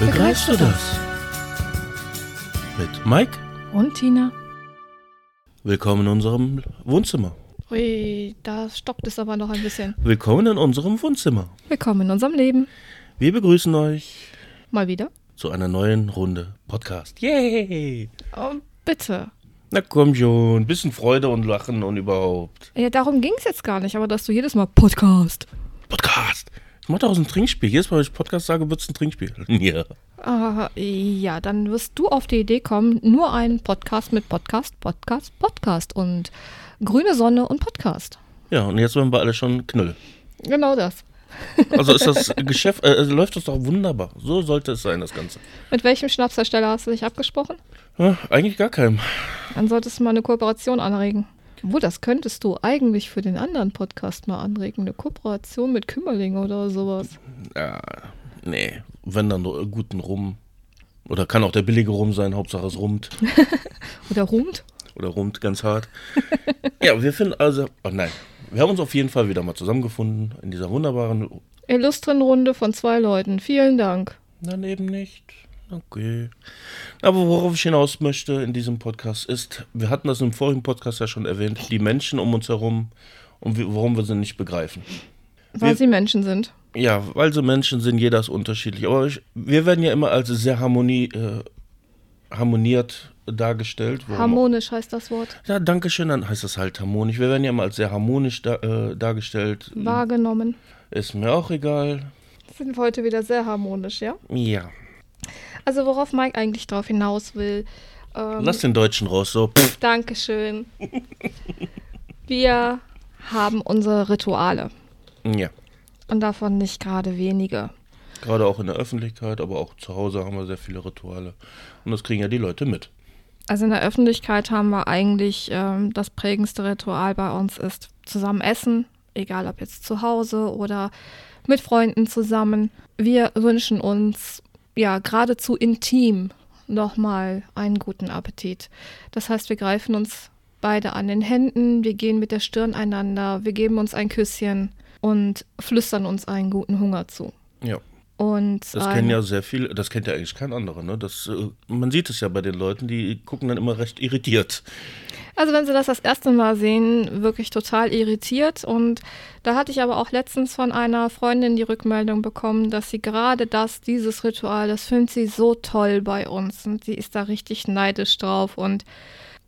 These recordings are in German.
Begreifst du das? Mit Mike. Und Tina? Willkommen in unserem Wohnzimmer. Ui, da stockt es aber noch ein bisschen. Willkommen in unserem Wohnzimmer. Willkommen in unserem Leben. Wir begrüßen euch Mal wieder. zu einer neuen Runde Podcast. Yay! Oh, bitte. Na komm schon, bisschen Freude und Lachen und überhaupt. Ja, darum ging es jetzt gar nicht, aber dass du jedes Mal Podcast. Podcast! Mach daraus ein Trinkspiel. Jedes Mal, wenn ich Podcast sage, wird's ein Trinkspiel. Ja. Ah, ja, dann wirst du auf die Idee kommen, nur einen Podcast mit Podcast, Podcast, Podcast und grüne Sonne und Podcast. Ja, und jetzt werden wir alle schon Knüll. Genau das. Also ist das Geschäft, äh, läuft das doch wunderbar. So sollte es sein, das Ganze. Mit welchem Schnapshersteller hast du dich abgesprochen? Ja, eigentlich gar keinem. Dann solltest du mal eine Kooperation anregen. Wo, das könntest du eigentlich für den anderen Podcast mal anregen. Eine Kooperation mit Kümmerling oder sowas. Ja, nee, wenn dann nur guten Rum. Oder kann auch der billige Rum sein, Hauptsache es rummt. Oder rumt. Oder rummt ganz hart. ja, wir finden also, oh nein, wir haben uns auf jeden Fall wieder mal zusammengefunden in dieser wunderbaren, Illustren Runde von zwei Leuten. Vielen Dank. nein, eben nicht. Okay. Aber worauf ich hinaus möchte in diesem Podcast ist, wir hatten das im vorigen Podcast ja schon erwähnt, die Menschen um uns herum und warum wir sie nicht begreifen. Weil Wir- sie Menschen sind. Ja, weil so Menschen sind, jeder ist unterschiedlich. Aber ich, wir werden ja immer als sehr harmonie, äh, harmoniert dargestellt. Harmonisch heißt das Wort. Ja, danke schön, dann heißt das halt harmonisch. Wir werden ja immer als sehr harmonisch da, äh, dargestellt. Wahrgenommen. Ist mir auch egal. Sind wir heute wieder sehr harmonisch, ja? Ja. Also worauf Mike eigentlich drauf hinaus will. Ähm, Lass den Deutschen raus, so. Pff. Dankeschön. Wir haben unsere Rituale. Ja. Und davon nicht gerade wenige. Gerade auch in der Öffentlichkeit, aber auch zu Hause haben wir sehr viele Rituale. Und das kriegen ja die Leute mit. Also in der Öffentlichkeit haben wir eigentlich ähm, das prägendste Ritual bei uns ist zusammen essen, egal ob jetzt zu Hause oder mit Freunden zusammen. Wir wünschen uns ja geradezu intim nochmal einen guten Appetit. Das heißt, wir greifen uns beide an den Händen, wir gehen mit der Stirn einander, wir geben uns ein Küsschen und flüstern uns einen guten Hunger zu. Ja. Und Das ein- kennen ja sehr viele, das kennt ja eigentlich kein anderer, ne? Das, äh, man sieht es ja bei den Leuten, die gucken dann immer recht irritiert. Also wenn sie das das erste Mal sehen, wirklich total irritiert. Und da hatte ich aber auch letztens von einer Freundin die Rückmeldung bekommen, dass sie gerade das, dieses Ritual, das findet sie so toll bei uns. Und sie ist da richtig neidisch drauf. Und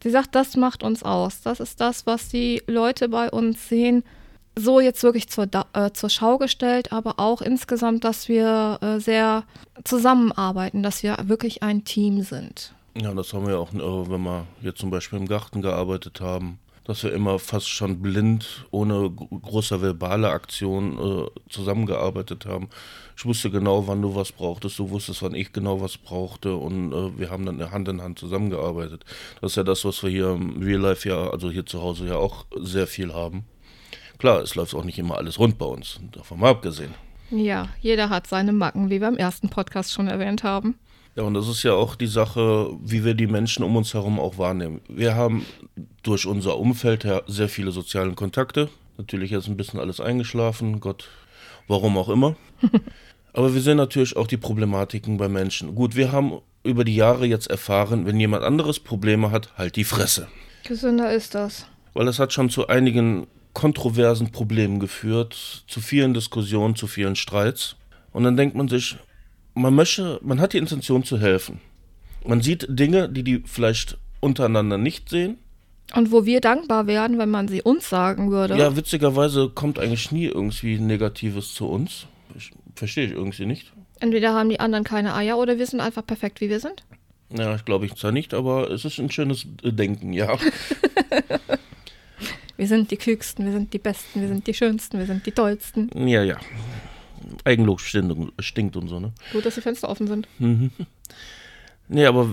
sie sagt, das macht uns aus. Das ist das, was die Leute bei uns sehen. So jetzt wirklich zur, äh, zur Schau gestellt, aber auch insgesamt, dass wir äh, sehr zusammenarbeiten, dass wir wirklich ein Team sind. Ja, das haben wir auch, äh, wenn wir jetzt zum Beispiel im Garten gearbeitet haben, dass wir immer fast schon blind, ohne gro- große verbale Aktion äh, zusammengearbeitet haben. Ich wusste genau, wann du was brauchtest, du wusstest, wann ich genau was brauchte und äh, wir haben dann Hand in Hand zusammengearbeitet. Das ist ja das, was wir hier im Real Life ja, also hier zu Hause ja auch sehr viel haben. Klar, es läuft auch nicht immer alles rund bei uns, davon mal abgesehen. Ja, jeder hat seine Macken, wie wir im ersten Podcast schon erwähnt haben. Ja, und das ist ja auch die Sache, wie wir die Menschen um uns herum auch wahrnehmen. Wir haben durch unser Umfeld her sehr viele soziale Kontakte. Natürlich jetzt ein bisschen alles eingeschlafen, Gott, warum auch immer. Aber wir sehen natürlich auch die Problematiken bei Menschen. Gut, wir haben über die Jahre jetzt erfahren, wenn jemand anderes Probleme hat, halt die Fresse. Gesünder ist das. Weil es hat schon zu einigen kontroversen Problemen geführt, zu vielen Diskussionen, zu vielen Streits. Und dann denkt man sich, man möchte, man hat die Intention zu helfen. Man sieht Dinge, die die vielleicht untereinander nicht sehen. Und wo wir dankbar wären, wenn man sie uns sagen würde. Ja, witzigerweise kommt eigentlich nie irgendwie Negatives zu uns. Ich, verstehe ich irgendwie nicht. Entweder haben die anderen keine Eier oder wir sind einfach perfekt, wie wir sind. Ja, ich glaube ich zwar nicht, aber es ist ein schönes äh, Denken, ja. Wir sind die Klügsten, wir sind die Besten, wir sind die Schönsten, wir sind die Tollsten. ja, ja. Eigenlob stinkt, und so, ne? Gut, dass die Fenster offen sind. Nee, aber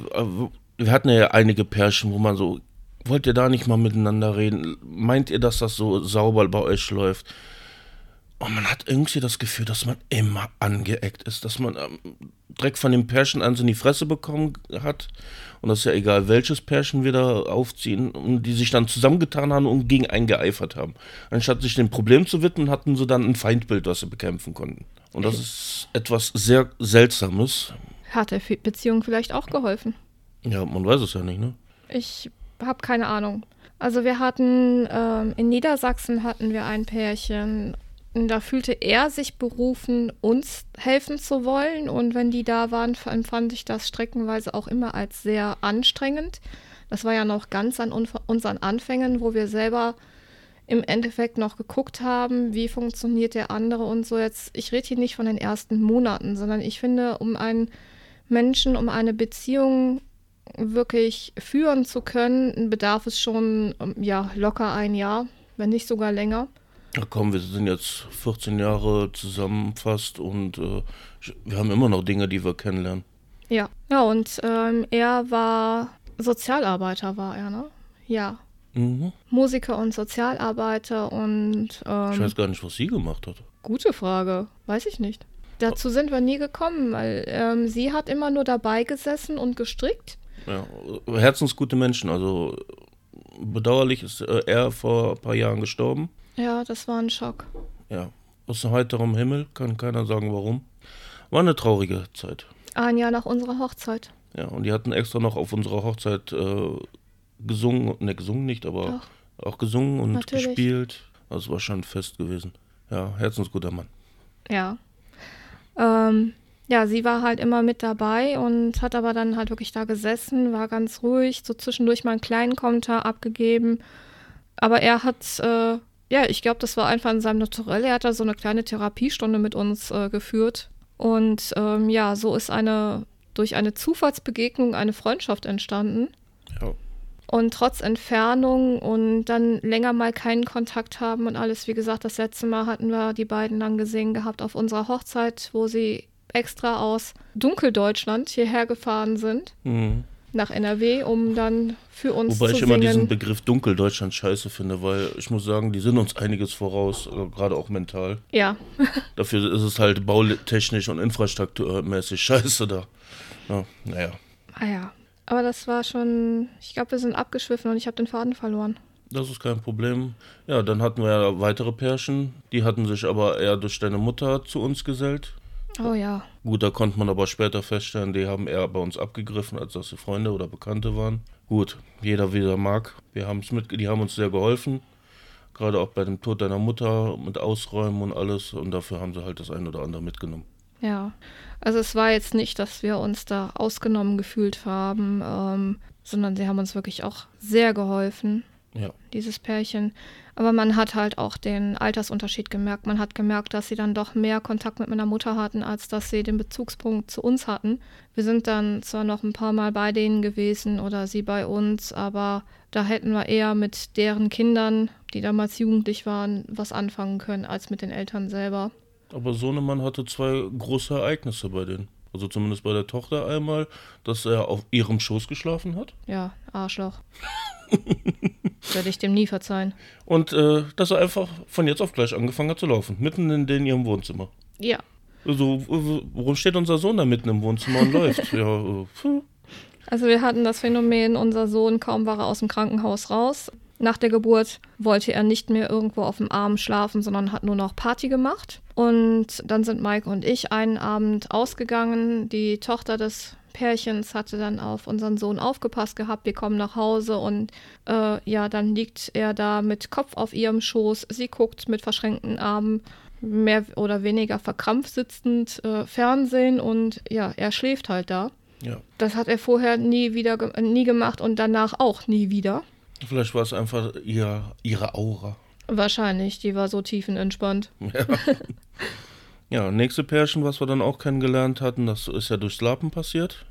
wir hatten ja einige Pärchen, wo man so, wollt ihr da nicht mal miteinander reden? Meint ihr, dass das so sauber bei euch läuft? Und man hat irgendwie das Gefühl, dass man immer angeeckt ist, dass man ähm, direkt von dem Pärchen eins in die Fresse bekommen hat. Und das ist ja egal, welches Pärchen wir da aufziehen, und die sich dann zusammengetan haben und gegen einen geeifert haben. Anstatt sich dem Problem zu widmen, hatten sie dann ein Feindbild, was sie bekämpfen konnten. Und das ist etwas sehr Seltsames. Hat der Beziehung vielleicht auch geholfen? Ja, man weiß es ja nicht, ne? Ich habe keine Ahnung. Also wir hatten ähm, in Niedersachsen hatten wir ein Pärchen. Da fühlte er sich berufen, uns helfen zu wollen. Und wenn die da waren, empfand ich das streckenweise auch immer als sehr anstrengend. Das war ja noch ganz an unseren Anfängen, wo wir selber im Endeffekt noch geguckt haben, wie funktioniert der andere und so. Jetzt, ich rede hier nicht von den ersten Monaten, sondern ich finde, um einen Menschen, um eine Beziehung wirklich führen zu können, bedarf es schon ja locker ein Jahr, wenn nicht sogar länger. Ja, komm, wir sind jetzt 14 Jahre zusammen fast und äh, wir haben immer noch Dinge, die wir kennenlernen. Ja, ja und ähm, er war Sozialarbeiter, war er, ne? Ja. Mhm. Musiker und Sozialarbeiter und. Ähm, ich weiß gar nicht, was sie gemacht hat. Gute Frage. Weiß ich nicht. Dazu sind wir nie gekommen, weil ähm, sie hat immer nur dabei gesessen und gestrickt. Ja, herzensgute Menschen. Also bedauerlich ist äh, er vor ein paar Jahren gestorben. Ja, das war ein Schock. Ja, aus heiterem Himmel, kann keiner sagen warum. War eine traurige Zeit. Ein Jahr nach unserer Hochzeit. Ja, und die hatten extra noch auf unserer Hochzeit äh, gesungen, ne, gesungen nicht, aber Doch. auch gesungen und Natürlich. gespielt. Also war schon fest gewesen. Ja, herzensguter Mann. Ja. Ähm, ja, sie war halt immer mit dabei und hat aber dann halt wirklich da gesessen, war ganz ruhig, so zwischendurch mal einen kleinen Kommentar abgegeben. Aber er hat, äh, ja, ich glaube, das war einfach in seinem Naturell. Er hat da so eine kleine Therapiestunde mit uns äh, geführt. Und ähm, ja, so ist eine durch eine Zufallsbegegnung eine Freundschaft entstanden. Ja. Und trotz Entfernung und dann länger mal keinen Kontakt haben und alles, wie gesagt, das letzte Mal hatten wir die beiden dann gesehen gehabt auf unserer Hochzeit, wo sie extra aus Dunkeldeutschland hierher gefahren sind. Mhm. Nach NRW, um dann für uns Wobei zu ich singen. immer diesen Begriff Dunkeldeutschland scheiße finde, weil ich muss sagen, die sind uns einiges voraus, äh, gerade auch mental. Ja. Dafür ist es halt bautechnisch und infrastrukturmäßig scheiße da. Ja, naja. Ah ja. Aber das war schon, ich glaube, wir sind abgeschwiffen und ich habe den Faden verloren. Das ist kein Problem. Ja, dann hatten wir ja weitere Pärchen. Die hatten sich aber eher durch deine Mutter zu uns gesellt. Oh ja. Gut, da konnte man aber später feststellen, die haben eher bei uns abgegriffen, als dass sie Freunde oder Bekannte waren. Gut, jeder wie er mag. Wir haben es mit, die haben uns sehr geholfen. Gerade auch bei dem Tod deiner Mutter mit Ausräumen und alles. Und dafür haben sie halt das ein oder andere mitgenommen. Ja, also es war jetzt nicht, dass wir uns da ausgenommen gefühlt haben, ähm, sondern sie haben uns wirklich auch sehr geholfen, ja. dieses Pärchen. Aber man hat halt auch den Altersunterschied gemerkt. Man hat gemerkt, dass sie dann doch mehr Kontakt mit meiner Mutter hatten, als dass sie den Bezugspunkt zu uns hatten. Wir sind dann zwar noch ein paar Mal bei denen gewesen oder sie bei uns, aber da hätten wir eher mit deren Kindern, die damals jugendlich waren, was anfangen können, als mit den Eltern selber. Aber Sohnemann hatte zwei große Ereignisse bei denen. Also zumindest bei der Tochter einmal, dass er auf ihrem Schoß geschlafen hat. Ja, Arschloch. Werde ich dem nie verzeihen. Und äh, dass er einfach von jetzt auf gleich angefangen hat zu laufen. Mitten in, in ihrem Wohnzimmer. Ja. Also, warum steht unser Sohn da mitten im Wohnzimmer und läuft? Ja, äh, also wir hatten das Phänomen, unser Sohn, kaum war er aus dem Krankenhaus raus, nach der Geburt wollte er nicht mehr irgendwo auf dem Arm schlafen, sondern hat nur noch Party gemacht. Und dann sind Mike und ich einen Abend ausgegangen. Die Tochter des Pärchens hatte dann auf unseren Sohn aufgepasst gehabt. Wir kommen nach Hause und äh, ja, dann liegt er da mit Kopf auf ihrem Schoß. Sie guckt mit verschränkten Armen mehr oder weniger verkrampft sitzend äh, Fernsehen und ja, er schläft halt da. Ja. Das hat er vorher nie wieder nie gemacht und danach auch nie wieder. Vielleicht war es einfach ihr, ihre Aura. Wahrscheinlich, die war so tiefenentspannt. Ja. ja, nächste Pärchen, was wir dann auch kennengelernt hatten, das ist ja durchs Lapen passiert.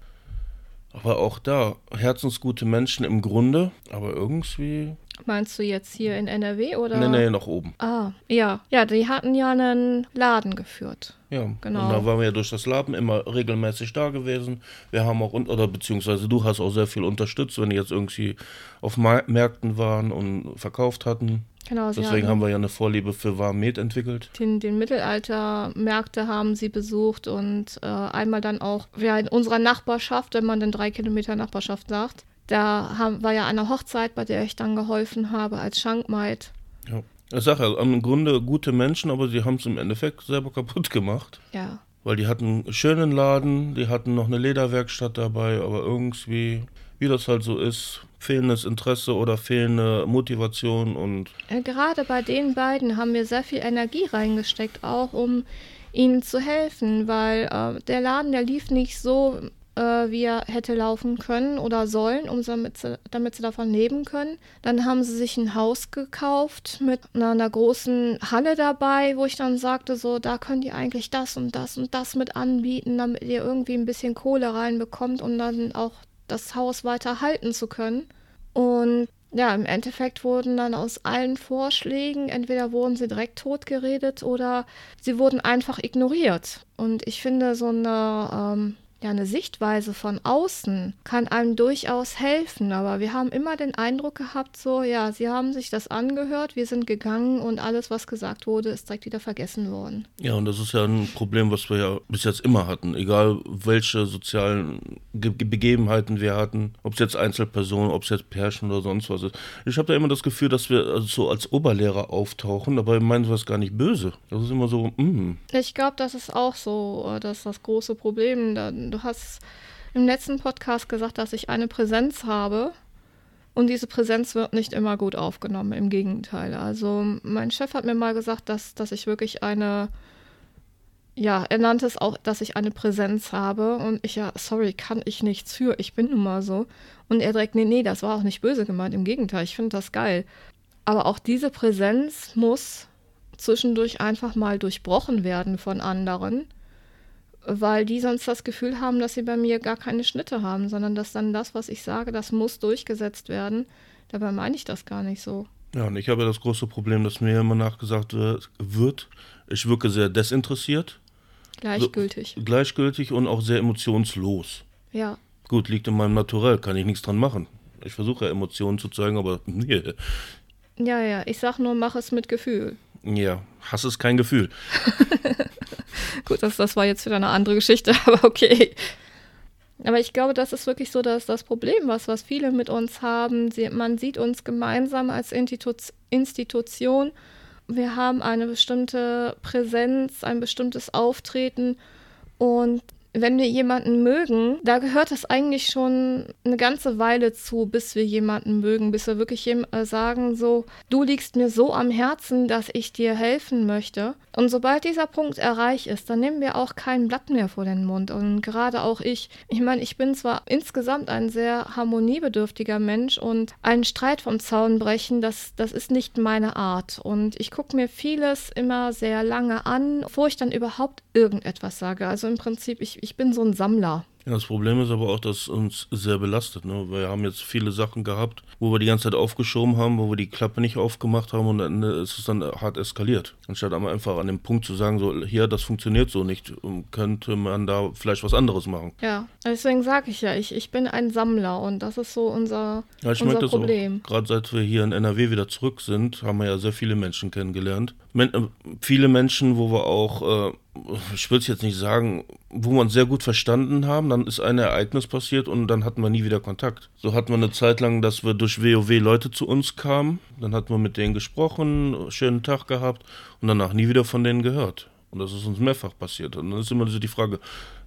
Aber auch da, herzensgute Menschen im Grunde, aber irgendwie Meinst du jetzt hier in NRW oder? Nee, nee, nach oben. Ah, ja. Ja, die hatten ja einen Laden geführt. Ja, genau. Und da waren wir ja durch das Laden immer regelmäßig da gewesen. Wir haben auch, oder beziehungsweise du hast auch sehr viel unterstützt, wenn die jetzt irgendwie auf Märkten waren und verkauft hatten. Genau, Deswegen haben wir ja eine Vorliebe für Warmet entwickelt. Den, den Mittelaltermärkte haben sie besucht und äh, einmal dann auch ja, in unserer Nachbarschaft, wenn man denn drei Kilometer Nachbarschaft sagt, da haben, war ja eine Hochzeit, bei der ich dann geholfen habe als Schankmaid. Ja. Ich sage ja, im Grunde gute Menschen, aber sie haben es im Endeffekt selber kaputt gemacht. Ja. Weil die hatten einen schönen Laden, die hatten noch eine Lederwerkstatt dabei, aber irgendwie, wie das halt so ist, fehlendes Interesse oder fehlende Motivation und. Äh, gerade bei den beiden haben wir sehr viel Energie reingesteckt, auch um ihnen zu helfen, weil äh, der Laden, der lief nicht so, äh, wie er hätte laufen können oder sollen, um damit sie, damit sie davon leben können. Dann haben sie sich ein Haus gekauft mit einer, einer großen Halle dabei, wo ich dann sagte, so, da könnt ihr eigentlich das und das und das mit anbieten, damit ihr irgendwie ein bisschen Kohle reinbekommt, um dann auch das Haus weiter halten zu können. Und ja, im Endeffekt wurden dann aus allen Vorschlägen, entweder wurden sie direkt totgeredet oder sie wurden einfach ignoriert. Und ich finde, so eine ähm, ja, eine Sichtweise von außen kann einem durchaus helfen, aber wir haben immer den Eindruck gehabt, so, ja, sie haben sich das angehört, wir sind gegangen und alles, was gesagt wurde, ist direkt wieder vergessen worden. Ja, und das ist ja ein Problem, was wir ja bis jetzt immer hatten, egal welche sozialen Ge Begebenheiten wir hatten, ob es jetzt Einzelpersonen, ob es jetzt Pärchen oder sonst was ist. Ich habe da immer das Gefühl, dass wir also so als Oberlehrer auftauchen, dabei meinen wir es gar nicht böse. Das ist immer so, mm. Ich glaube, das ist auch so, äh, dass das große Problem. Da, du hast im letzten Podcast gesagt, dass ich eine Präsenz habe. Und diese Präsenz wird nicht immer gut aufgenommen, im Gegenteil. Also mein Chef hat mir mal gesagt, dass, dass ich wirklich eine, ja, er nannte es auch, dass ich eine Präsenz habe. Und ich ja, sorry, kann ich nichts für, ich bin nun mal so. Und er direkt, nee, nee, das war auch nicht böse gemeint, im Gegenteil, ich finde das geil. Aber auch diese Präsenz muss zwischendurch einfach mal durchbrochen werden von anderen weil die sonst das Gefühl haben, dass sie bei mir gar keine Schnitte haben, sondern dass dann das, was ich sage, das muss durchgesetzt werden. Dabei meine ich das gar nicht so. Ja, und ich habe ja das große Problem, dass mir immer nachgesagt wird, ich wirke sehr desinteressiert. Gleichgültig. So, gleichgültig und auch sehr emotionslos. Ja. Gut, liegt in meinem Naturell, kann ich nichts dran machen. Ich versuche ja Emotionen zu zeigen, aber nee. Ja, ja, ich sag nur, mach es mit Gefühl. Ja, Hass ist kein Gefühl. Gut, das, das war jetzt wieder eine andere Geschichte, aber okay. Aber ich glaube, das ist wirklich so dass das Problem, was, was viele mit uns haben. Sie, man sieht uns gemeinsam als Institu Institution. Wir haben eine bestimmte Präsenz, ein bestimmtes Auftreten und wenn wir jemanden mögen, da gehört es eigentlich schon eine ganze Weile zu, bis wir jemanden mögen, bis wir wirklich äh, sagen, so, du liegst mir so am Herzen, dass ich dir helfen möchte. Und sobald dieser Punkt erreicht ist, dann nehmen wir auch kein Blatt mehr vor den Mund. Und gerade auch ich, ich meine, ich bin zwar insgesamt ein sehr harmoniebedürftiger Mensch und einen Streit vom Zaun brechen, das, das ist nicht meine Art. Und ich gucke mir vieles immer sehr lange an, bevor ich dann überhaupt irgendetwas sage. Also im Prinzip, ich, ich bin so ein Sammler. Ja, das Problem ist aber auch, dass uns sehr belastet. Ne? Wir haben jetzt viele Sachen gehabt, wo wir die ganze Zeit aufgeschoben haben, wo wir die Klappe nicht aufgemacht haben und dann ist es dann hart eskaliert. Anstatt einfach an dem Punkt zu sagen, so hier, das funktioniert so nicht, könnte man da vielleicht was anderes machen. Ja, deswegen sage ich ja, ich, ich bin ein Sammler und das ist so unser, ja, ich unser Problem. Gerade seit wir hier in NRW wieder zurück sind, haben wir ja sehr viele Menschen kennengelernt. Men äh, viele Menschen, wo wir auch, äh, ich würde es jetzt nicht sagen, wo wir uns sehr gut verstanden haben, dann ist ein Ereignis passiert und dann hatten wir nie wieder Kontakt. So hatten wir eine Zeit lang, dass wir durch WoW Leute zu uns kamen, dann hatten wir mit denen gesprochen, schönen Tag gehabt und danach nie wieder von denen gehört. Und das ist uns mehrfach passiert. Und dann ist immer so die Frage,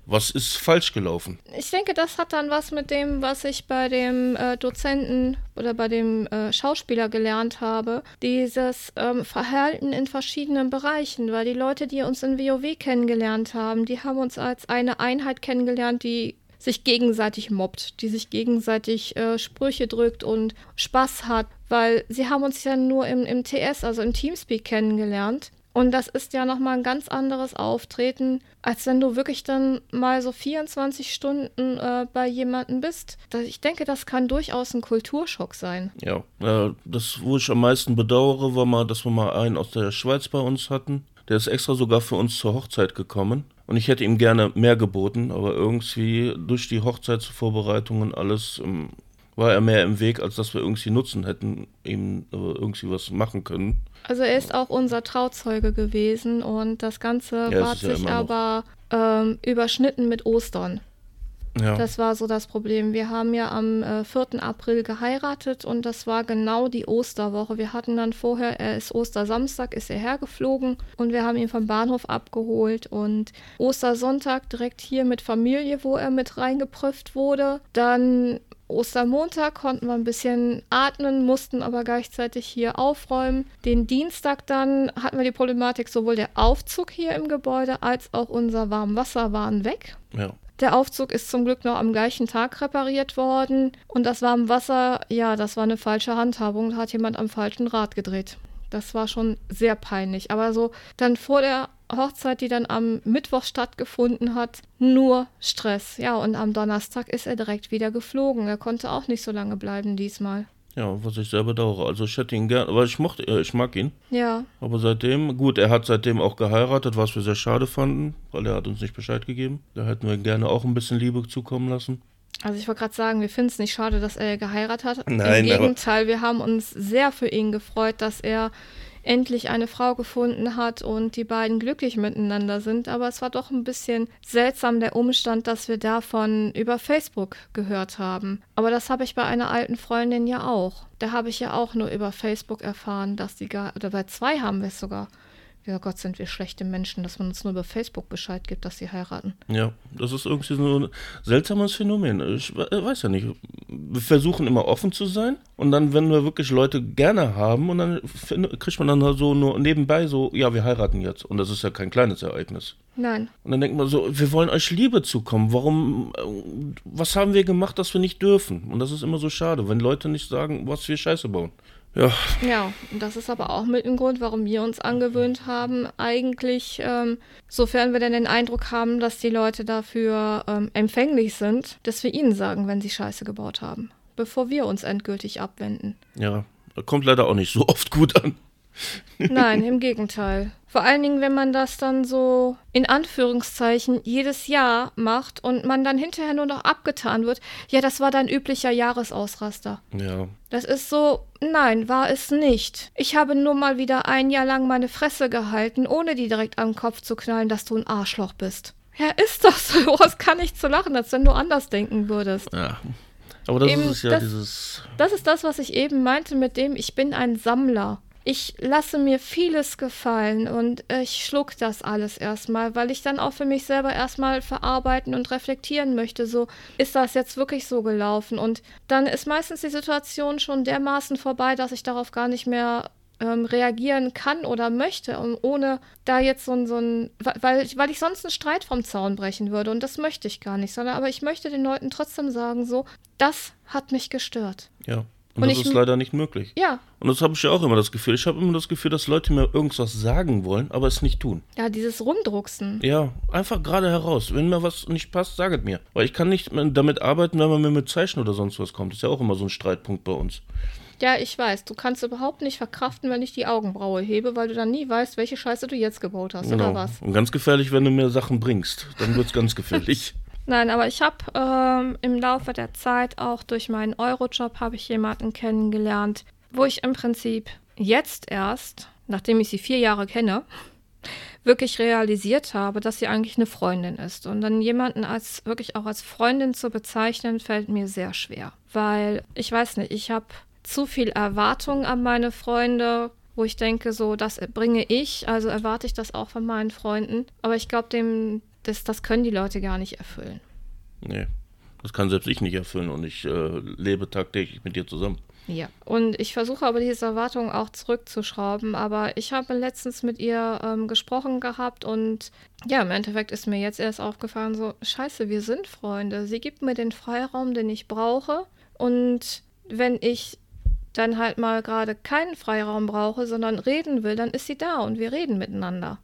was ist falsch gelaufen? Ich denke, das hat dann was mit dem, was ich bei dem äh, Dozenten oder bei dem äh, Schauspieler gelernt habe. Dieses ähm, Verhalten in verschiedenen Bereichen, weil die Leute, die uns in WoW kennengelernt haben, die haben uns als eine Einheit kennengelernt, die sich gegenseitig mobbt, die sich gegenseitig äh, Sprüche drückt und Spaß hat, weil sie haben uns ja nur im, im TS, also im Teamspeak kennengelernt. Und das ist ja nochmal ein ganz anderes Auftreten, als wenn du wirklich dann mal so 24 Stunden äh, bei jemandem bist. Ich denke, das kann durchaus ein Kulturschock sein. Ja, äh, das, wo ich am meisten bedauere, war mal, dass wir mal einen aus der Schweiz bei uns hatten. Der ist extra sogar für uns zur Hochzeit gekommen. Und ich hätte ihm gerne mehr geboten, aber irgendwie durch die Hochzeitsvorbereitungen alles ähm, war er mehr im Weg, als dass wir irgendwie Nutzen hätten, ihm äh, irgendwie was machen können. Also er ist auch unser Trauzeuge gewesen und das Ganze ja, hat sich ja aber ähm, überschnitten mit Ostern. Ja. Das war so das Problem. Wir haben ja am äh, 4. April geheiratet und das war genau die Osterwoche. Wir hatten dann vorher, er ist Ostersamstag, ist er hergeflogen und wir haben ihn vom Bahnhof abgeholt und Ostersonntag direkt hier mit Familie, wo er mit reingeprüft wurde. Dann Ostermontag konnten wir ein bisschen atmen, mussten aber gleichzeitig hier aufräumen. Den Dienstag dann hatten wir die Problematik, sowohl der Aufzug hier im Gebäude als auch unser Warmwasser waren weg. Ja. Der Aufzug ist zum Glück noch am gleichen Tag repariert worden. Und das Warmwasser, ja, das war eine falsche Handhabung. Da hat jemand am falschen Rad gedreht. Das war schon sehr peinlich. Aber so dann vor der Hochzeit, die dann am Mittwoch stattgefunden hat, nur Stress. Ja, und am Donnerstag ist er direkt wieder geflogen. Er konnte auch nicht so lange bleiben diesmal. Ja, was ich sehr bedauere. Also ich hätte ihn gern, aber ich mochte, äh, ich mag ihn. Ja, Aber seitdem, gut, er hat seitdem auch geheiratet, was wir sehr schade fanden, weil er hat uns nicht Bescheid gegeben. Da hätten wir gerne auch ein bisschen Liebe zukommen lassen. also ich wollte gerade sagen, wir finden es nicht schade, dass er geheiratet hat. Nein, Im Gegenteil, wir haben uns sehr für ihn gefreut, dass er endlich eine Frau gefunden hat und die beiden glücklich miteinander sind. Aber es war doch ein bisschen seltsam der Umstand, dass wir davon über Facebook gehört haben. Aber das habe ich bei einer alten Freundin ja auch. Da habe ich ja auch nur über Facebook erfahren, dass die gar, oder bei zwei haben wir es sogar. Ja Gott, sind wir schlechte Menschen, dass man uns nur über Facebook Bescheid gibt, dass sie heiraten. Ja, das ist irgendwie so ein seltsames Phänomen. Ich äh, weiß ja nicht. Wir versuchen immer offen zu sein und dann, wenn wir wirklich Leute gerne haben und dann kriegt man dann so nur nebenbei so, ja, wir heiraten jetzt. Und das ist ja kein kleines Ereignis. Nein, Und dann denkt man so, wir wollen euch Liebe zukommen. Warum, äh, was haben wir gemacht, dass wir nicht dürfen? Und das ist immer so schade, wenn Leute nicht sagen, was wir Scheiße bauen. Ja, Ja, und das ist aber auch mit ein Grund, warum wir uns angewöhnt haben, eigentlich, ähm, sofern wir denn den Eindruck haben, dass die Leute dafür ähm, empfänglich sind, dass wir ihnen sagen, wenn sie Scheiße gebaut haben, bevor wir uns endgültig abwenden. ja, kommt leider auch nicht so oft gut an. Nein, im Gegenteil. Vor allen Dingen, wenn man das dann so in Anführungszeichen jedes Jahr macht und man dann hinterher nur noch abgetan wird, ja, das war dein üblicher Jahresausraster. Ja, Das ist so, nein, war es nicht. Ich habe nur mal wieder ein Jahr lang meine Fresse gehalten, ohne die direkt am Kopf zu knallen, dass du ein Arschloch bist. Ja, ist doch so. Es kann nicht zu lachen, als wenn du anders denken würdest. ja. Aber das Eben, ist ja das- dieses, Das ist das, was ich eben meinte mit dem, ich bin ein Sammler. Ich lasse mir vieles gefallen und ich schluck das alles erstmal, weil ich dann auch für mich selber erstmal verarbeiten und reflektieren möchte. So, ist das jetzt wirklich so gelaufen? Und dann ist meistens die Situation schon dermaßen vorbei, dass ich darauf gar nicht mehr ähm, reagieren kann oder möchte, um, ohne da jetzt so ein, so ein weil, weil ich sonst einen Streit vom Zaun brechen würde und das möchte ich gar nicht, sondern aber ich möchte den Leuten trotzdem sagen, so, das hat mich gestört. ja. Und, Und das ist leider nicht möglich. Ja, Und das habe ich ja auch immer das Gefühl. Ich habe immer das Gefühl, dass Leute mir irgendwas sagen wollen, aber es nicht tun. Ja, dieses Rumdrucksen. Ja, einfach gerade heraus. Wenn mir was nicht passt, saget mir. Weil ich kann nicht damit arbeiten, wenn man mir mit Zeichen oder sonst was kommt. Das ist ja auch immer so ein Streitpunkt bei uns. Ja, ich weiß, du kannst überhaupt nicht verkraften, wenn ich die Augenbraue hebe, weil du dann nie weißt, welche Scheiße du jetzt gebaut hast oder was. Genau. Und ganz gefährlich, wenn du mir Sachen bringst. Dann wird es ganz gefährlich. Nein, aber ich habe ähm, im Laufe der Zeit auch durch meinen Eurojob habe ich jemanden kennengelernt, wo ich im Prinzip jetzt erst, nachdem ich sie vier Jahre kenne, wirklich realisiert habe, dass sie eigentlich eine Freundin ist. Und dann jemanden als wirklich auch als Freundin zu bezeichnen, fällt mir sehr schwer. Weil ich weiß nicht, ich habe zu viel Erwartung an meine Freunde, wo ich denke, so, das bringe ich, also erwarte ich das auch von meinen Freunden. Aber ich glaube, dem, das, das können die Leute gar nicht erfüllen. Nee. Das kann selbst ich nicht erfüllen und ich äh, lebe tagtäglich mit dir zusammen. Ja. Und ich versuche aber diese Erwartungen auch zurückzuschrauben. Aber ich habe letztens mit ihr ähm, gesprochen gehabt und ja, im Endeffekt ist mir jetzt erst aufgefallen, so, scheiße, wir sind Freunde. Sie gibt mir den Freiraum, den ich brauche. Und wenn ich dann halt mal gerade keinen Freiraum brauche, sondern reden will, dann ist sie da und wir reden miteinander.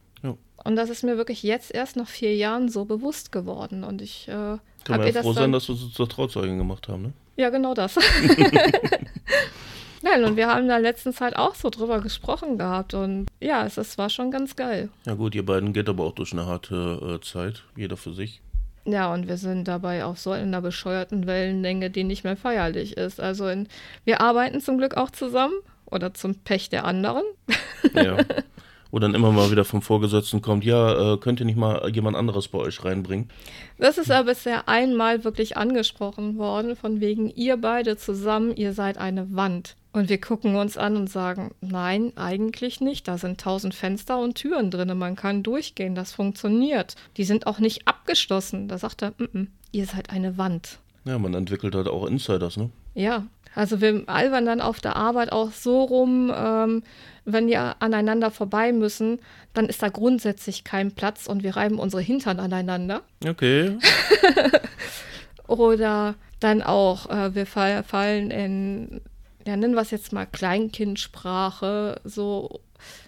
Und das ist mir wirklich jetzt erst nach vier Jahren so bewusst geworden. Und ich äh, habe ja froh das sein, dass wir sie zur Trauzeugin gemacht haben, ne? ja, genau das. Nein, und wir haben da letztens halt auch so drüber gesprochen gehabt und ja, es, es war schon ganz geil. Ja gut, ihr beiden geht aber auch durch eine harte äh, Zeit, jeder für sich. Ja, und wir sind dabei auf so einer bescheuerten Wellenlänge, die nicht mehr feierlich ist. Also in, wir arbeiten zum Glück auch zusammen oder zum Pech der anderen. Ja. Wo dann immer mal wieder vom Vorgesetzten kommt, ja, äh, könnt ihr nicht mal jemand anderes bei euch reinbringen? Das ist aber bisher einmal wirklich angesprochen worden, von wegen ihr beide zusammen, ihr seid eine Wand. Und wir gucken uns an und sagen, nein, eigentlich nicht. Da sind tausend Fenster und Türen drin. Man kann durchgehen. Das funktioniert. Die sind auch nicht abgeschlossen. Da sagt er, mm -mm, ihr seid eine Wand. Ja, man entwickelt halt auch Insiders, ne? Ja, also wir albern dann auf der Arbeit auch so rum, ähm, wenn wir aneinander vorbei müssen, dann ist da grundsätzlich kein Platz und wir reiben unsere Hintern aneinander. Okay. Oder dann auch, äh, wir fall, fallen in, ja, nennen wir es jetzt mal Kleinkindsprache, so,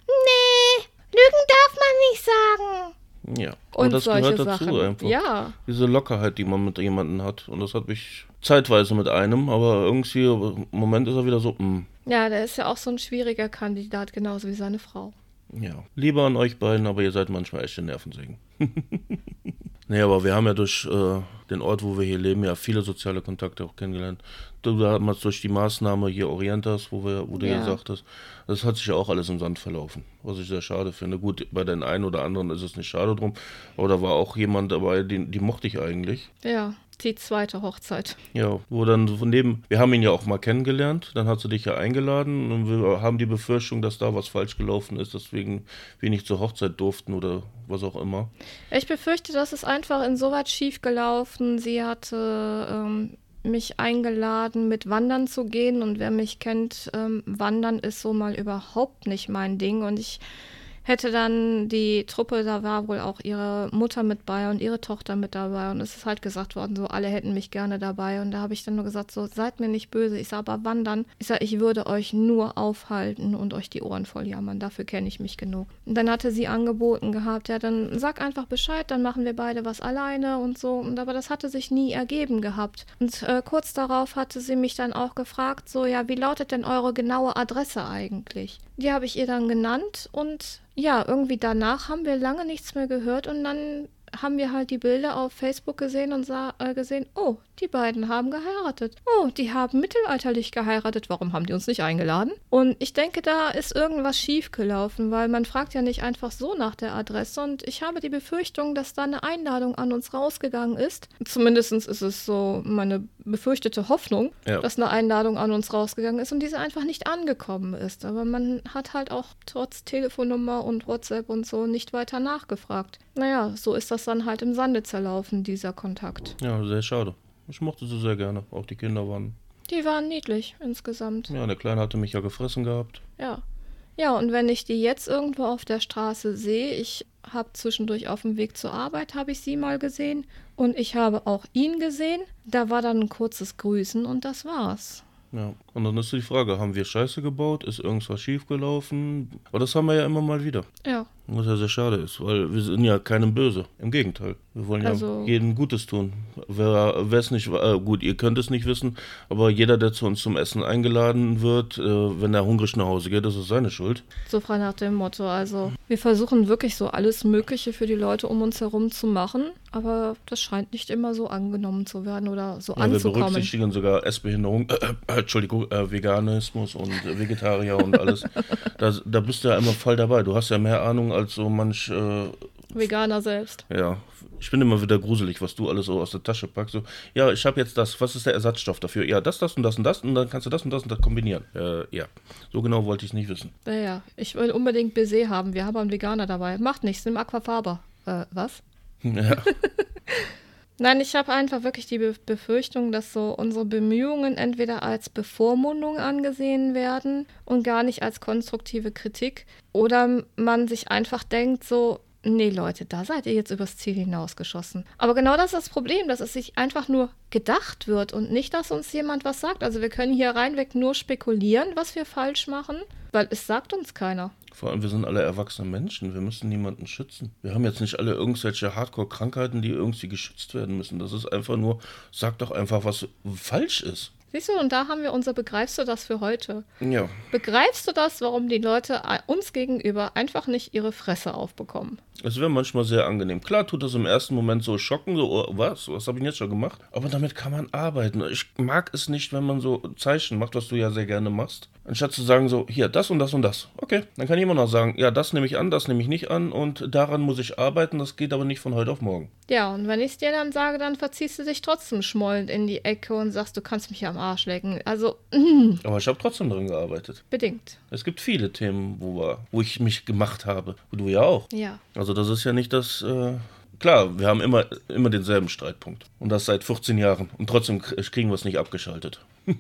nee, Lügen darf man nicht sagen. Ja, Und und das solche gehört dazu Sachen. einfach. Ja, Diese Lockerheit, die man mit jemandem hat. Und das hat mich zeitweise mit einem, aber irgendwie im Moment ist er wieder so, mm, ja, der ist ja auch so ein schwieriger Kandidat, genauso wie seine Frau. ja. Lieber an euch beiden, aber ihr seid manchmal echte Nervensägen. nee, aber wir haben ja durch äh, den Ort, wo wir hier leben, ja viele soziale Kontakte auch kennengelernt. Du damals durch die Maßnahme hier Orientas, wo, wir, wo du ja Ja. sagtest, das hat sich ja auch alles im Sand verlaufen, was ich sehr schade finde. Gut, bei den einen oder anderen ist es nicht schade drum, aber da war auch jemand dabei, die, die mochte ich eigentlich. Ja, die zweite Hochzeit. Ja, wo dann von neben, wir haben ihn ja auch mal kennengelernt, dann hat sie dich ja eingeladen und wir haben die Befürchtung, dass da was falsch gelaufen ist, deswegen wir nicht zur Hochzeit durften oder was auch immer. Ich befürchte, das ist einfach insoweit schief gelaufen. Sie hatte ähm, mich eingeladen, mit Wandern zu gehen. Und wer mich kennt, ähm, Wandern ist so mal überhaupt nicht mein Ding. Und ich hätte dann die Truppe, da war wohl auch ihre Mutter mit bei und ihre Tochter mit dabei. Und es ist halt gesagt worden, so alle hätten mich gerne dabei. Und da habe ich dann nur gesagt, so seid mir nicht böse. Ich sage, aber wandern. Ich sage, ich würde euch nur aufhalten und euch die Ohren voll jammern. Dafür kenne ich mich genug. Und dann hatte sie angeboten gehabt, ja, dann sag einfach Bescheid, dann machen wir beide was alleine und so. Und aber das hatte sich nie ergeben gehabt. Und äh, kurz darauf hatte sie mich dann auch gefragt, so, ja, wie lautet denn eure genaue Adresse eigentlich? Die habe ich ihr dann genannt und ja, irgendwie danach haben wir lange nichts mehr gehört und dann haben wir halt die Bilder auf Facebook gesehen und sah, äh, gesehen, oh, die beiden haben geheiratet. Oh, die haben mittelalterlich geheiratet. Warum haben die uns nicht eingeladen? Und ich denke, da ist irgendwas schiefgelaufen, weil man fragt ja nicht einfach so nach der Adresse. Und ich habe die Befürchtung, dass da eine Einladung an uns rausgegangen ist. Zumindest ist es so meine befürchtete Hoffnung, Ja. dass eine Einladung an uns rausgegangen ist und diese einfach nicht angekommen ist. Aber man hat halt auch trotz Telefonnummer und WhatsApp und so nicht weiter nachgefragt. Naja, so ist das dann halt im Sande zerlaufen, dieser Kontakt. Ja, sehr schade. Ich mochte sie sehr gerne. Auch die Kinder waren. Die waren niedlich insgesamt. Ja, der Kleine hatte mich ja gefressen gehabt. Ja. Ja, und wenn ich die jetzt irgendwo auf der Straße sehe, ich habe zwischendurch auf dem Weg zur Arbeit, habe ich sie mal gesehen und ich habe auch ihn gesehen. Da war dann ein kurzes Grüßen und das war's. Ja. Und dann ist die Frage, haben wir Scheiße gebaut? Ist irgendwas schiefgelaufen? Aber das haben wir ja immer mal wieder. Ja, Was ja sehr schade ist, weil wir sind ja keinem böse. Im Gegenteil. Wir wollen ja Also- jedem Gutes tun. Wer es nicht, äh, gut, ihr könnt es nicht wissen, aber jeder, der zu uns zum Essen eingeladen wird, äh, wenn er hungrig nach Hause geht, das ist seine Schuld. so frei nach dem Motto. Also, wir versuchen wirklich so alles Mögliche für die Leute um uns herum zu machen, aber das scheint nicht immer so angenommen zu werden oder so Ja, wir anzukommen. berücksichtigen sogar Essbehinderung, äh, äh, Entschuldigung, äh, Veganismus und äh, Vegetarier und alles. da, da bist du ja immer voll dabei. Du hast ja mehr Ahnung als so manch, äh, Veganer selbst. ja, ich bin immer wieder gruselig, was du alles so aus der Tasche packst. So, ja, ich habe jetzt das, was ist der Ersatzstoff dafür? Ja, das, das und das und das und dann kannst du das und das und das kombinieren. Äh, ja, so genau wollte ich es nicht wissen. Naja, ich will unbedingt Baiser haben. Wir haben einen Veganer dabei. Macht nichts, nimm Aquafaber. Äh, was? Ja, Nein, ich habe einfach wirklich die Be Befürchtung, dass so unsere Bemühungen entweder als Bevormundung angesehen werden und gar nicht als konstruktive Kritik oder man sich einfach denkt so, nee Leute, da seid ihr jetzt übers Ziel hinausgeschossen. Aber genau das ist das Problem, dass es sich einfach nur gedacht wird und nicht, dass uns jemand was sagt. Also wir können hier reinweg nur spekulieren, was wir falsch machen, weil es sagt uns keiner. Vor allem, wir sind alle erwachsene Menschen. Wir müssen niemanden schützen. Wir haben jetzt nicht alle irgendwelche Hardcore-Krankheiten, die irgendwie geschützt werden müssen. Das ist einfach nur, sag doch einfach, was falsch ist. Siehst du, und da haben wir unser Begreifst du das für heute. Ja, Begreifst du das, warum die Leute uns gegenüber einfach nicht ihre Fresse aufbekommen? es wäre manchmal sehr angenehm. Klar tut das im ersten Moment so schocken, so, oh, was, was habe ich denn jetzt schon gemacht? Aber damit kann man arbeiten. Ich mag es nicht, wenn man so Zeichen macht, was du ja sehr gerne machst. Anstatt zu sagen so, hier, das und das und das. Okay, dann kann ich immer noch sagen, ja, das nehme ich an, das nehme ich nicht an und daran muss ich arbeiten, das geht aber nicht von heute auf morgen. Ja, und wenn ich es dir dann sage, dann verziehst du dich trotzdem schmollend in die Ecke und sagst, du kannst mich am Arsch lecken. Also, mm, Aber ich habe trotzdem dran gearbeitet. bedingt. Es gibt viele Themen, wo, wo ich mich gemacht habe. Und du ja auch. Ja. Also das ist ja nicht das... Äh, klar, wir haben immer, immer denselben Streitpunkt. Und das seit 14 Jahren. Und trotzdem kriegen wir es nicht abgeschaltet.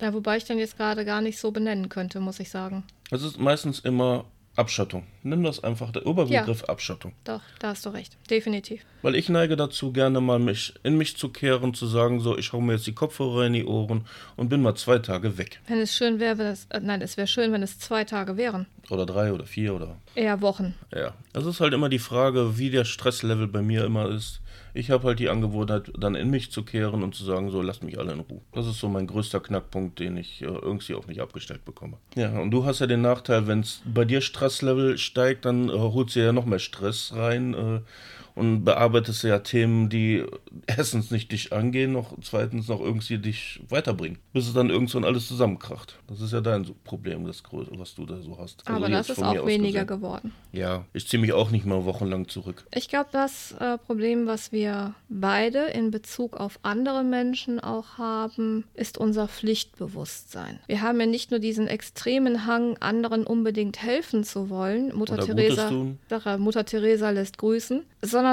Ja, wobei ich den jetzt gerade gar nicht so benennen könnte, muss ich sagen. Es ist meistens immer Abschattung. Nimm das einfach, der Oberbegriff Abschattung. Doch, da hast du recht. Definitiv. Weil ich neige dazu, gerne mal mich in mich zu kehren, zu sagen, so, ich hau mir jetzt die Kopfhörer in die Ohren und bin mal zwei Tage weg. Wenn es schön wäre, wenn es. Äh, nein, es wäre schön, wenn es zwei Tage wären. Oder drei oder vier oder. Eher Wochen. Ja. Es ist halt immer die Frage, wie der Stresslevel bei mir immer ist. Ich habe halt die Angewohnheit, dann in mich zu kehren und zu sagen, so, lasst mich alle in Ruhe. Das ist so mein größter Knackpunkt, den ich äh, irgendwie auch nicht abgestellt bekomme. Ja, und du hast ja den Nachteil, wenn es bei dir Stresslevel steigt, dann äh, holst du ja noch mehr Stress rein äh, und bearbeitest ja Themen, die erstens nicht dich angehen, noch zweitens noch irgendwie dich weiterbringen. Bis es dann irgendwann alles zusammenkracht. Das ist ja dein Problem, das Größte, was du da so hast. Also Aber das jetzt ist auch weniger gesehen. geworden. Ja, ich ziehe mich auch nicht mal wochenlang zurück. Ich glaube, das äh, Problem, was wir beide in Bezug auf andere Menschen auch haben, ist unser Pflichtbewusstsein. Wir haben ja nicht nur diesen extremen Hang, anderen unbedingt helfen zu wollen. Mutter Oder Teresa, Mutter Teresa lässt grüßen, sondern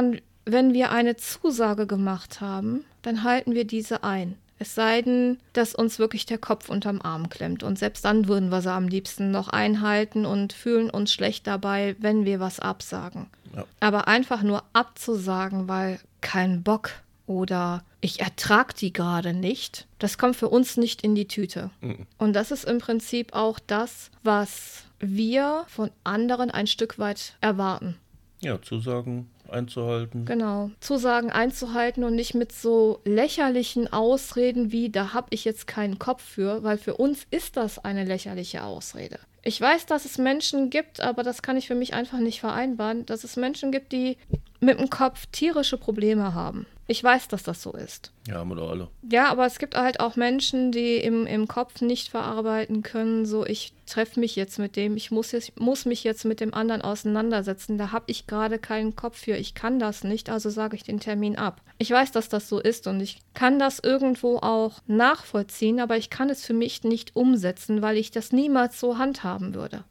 wenn wir eine Zusage gemacht haben, dann halten wir diese ein. Es sei denn, dass uns wirklich der Kopf unterm Arm klemmt. Und selbst dann würden wir sie am liebsten noch einhalten und fühlen uns schlecht dabei, wenn wir was absagen. Ja. Aber einfach nur abzusagen, weil kein Bock oder ich ertrag die gerade nicht, das kommt für uns nicht in die Tüte. Und das ist im Prinzip auch das, was wir von anderen ein Stück weit erwarten. Ja, Zusagen einzuhalten. Genau. Zusagen einzuhalten und nicht mit so lächerlichen Ausreden wie, da habe ich jetzt keinen Kopf für, weil für uns ist das eine lächerliche Ausrede. Ich weiß, dass es Menschen gibt, aber das kann ich für mich einfach nicht vereinbaren, dass es Menschen gibt, die mit dem Kopf tierische Probleme haben. Ich weiß, dass das so ist. Ja, haben wir doch alle. Ja, aber es gibt halt auch Menschen, die im, im Kopf nicht verarbeiten können, so ich treffe mich jetzt mit dem, ich muss, jetzt, muss mich jetzt mit dem anderen auseinandersetzen, da habe ich gerade keinen Kopf für, ich kann das nicht, also sage ich den Termin ab. Ich weiß, dass das so ist und ich kann das irgendwo auch nachvollziehen, aber ich kann es für mich nicht umsetzen, weil ich das niemals so handhaben würde.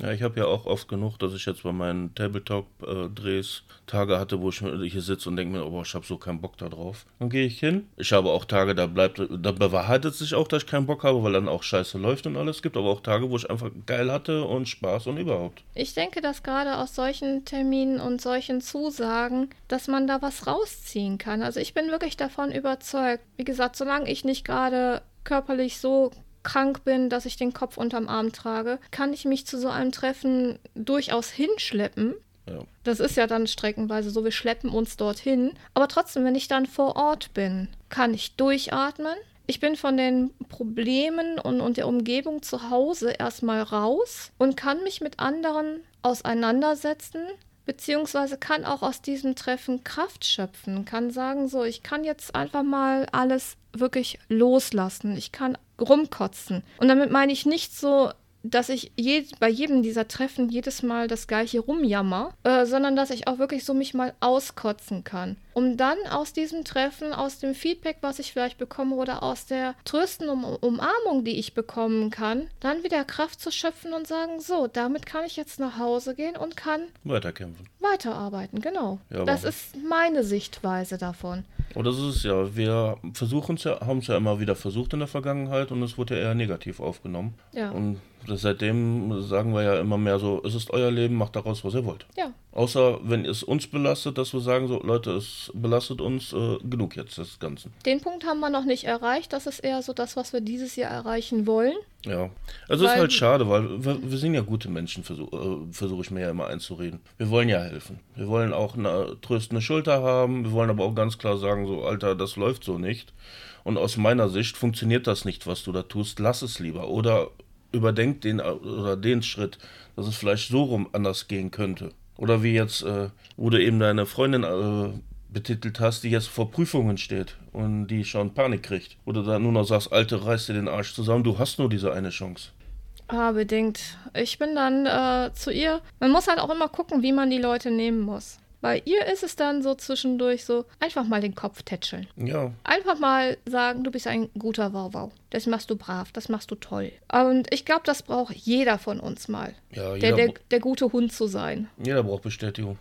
Ja, ich habe ja auch oft genug, dass ich jetzt bei meinen Tabletop-Drehs Tage hatte, wo ich hier sitze und denke mir, oh, ich habe so keinen Bock da drauf. Dann gehe ich hin. Ich habe auch Tage, da bleibt, da bewahrheitet sich auch, dass ich keinen Bock habe, weil dann auch Scheiße läuft und alles. Es gibt aber auch Tage, wo ich einfach geil hatte und Spaß und überhaupt. Ich denke, dass gerade aus solchen Terminen und solchen Zusagen, dass man da was rausziehen kann. Also ich bin wirklich davon überzeugt. Wie gesagt, solange ich nicht gerade körperlich so krank bin, dass ich den Kopf unterm Arm trage, kann ich mich zu so einem Treffen durchaus hinschleppen. Ja. Das ist ja dann streckenweise so, wir schleppen uns dorthin. Aber trotzdem, wenn ich dann vor Ort bin, kann ich durchatmen. Ich bin von den Problemen und, und der Umgebung zu Hause erstmal raus und kann mich mit anderen auseinandersetzen, beziehungsweise kann auch aus diesem Treffen Kraft schöpfen, kann sagen, so, ich kann jetzt einfach mal alles wirklich loslassen, ich kann rumkotzen. Und damit meine ich nicht so, dass ich je, bei jedem dieser Treffen jedes Mal das gleiche rumjammer, äh, sondern dass ich auch wirklich so mich mal auskotzen kann. Um dann aus diesem Treffen, aus dem Feedback, was ich vielleicht bekomme oder aus der tröstenden um Umarmung, die ich bekommen kann, dann wieder Kraft zu schöpfen und sagen, so, damit kann ich jetzt nach Hause gehen und kann Weiterkämpfen. weiterarbeiten. Genau. Ja, das ist meine Sichtweise davon. Und das ist es ja. Wir versuchen es ja, haben es ja immer wieder versucht in der Vergangenheit und es wurde ja eher negativ aufgenommen. Ja. Und seitdem sagen wir ja immer mehr so, es ist euer Leben, macht daraus, was ihr wollt. Ja. Außer wenn es uns belastet, dass wir sagen so, Leute, es belastet uns äh, genug jetzt des Ganzen. Den Punkt haben wir noch nicht erreicht. Das ist eher so das, was wir dieses Jahr erreichen wollen. Ja. Also es ist Weil- halt schade, weil wir, wir sind ja gute Menschen, versuche äh, versuch ich mir ja immer einzureden. Wir wollen ja helfen. Wir wollen auch eine tröstende Schulter haben. Wir wollen aber auch ganz klar sagen, so, Alter, das läuft so nicht. Und aus meiner Sicht funktioniert das nicht, was du da tust. Lass es lieber. Oder überdenk den oder den Schritt, dass es vielleicht so rum anders gehen könnte. Oder wie jetzt, äh, wo du eben deine Freundin äh, betitelt hast, die jetzt vor Prüfungen steht und die schon Panik kriegt. Oder da nur noch sagst, Alte, reiß dir den Arsch zusammen, du hast nur diese eine Chance. Ah, bedingt. Ich bin dann äh, zu ihr. Man muss halt auch immer gucken, wie man die Leute nehmen muss. Bei ihr ist es dann so zwischendurch so, einfach mal den Kopf tätscheln. Ja, Einfach mal sagen, du bist ein guter Wauwau. Das machst du brav, das machst du toll. Und ich glaube, das braucht jeder von uns mal. ja Der, jeder, der, der gute Hund zu sein. jeder braucht Bestätigung.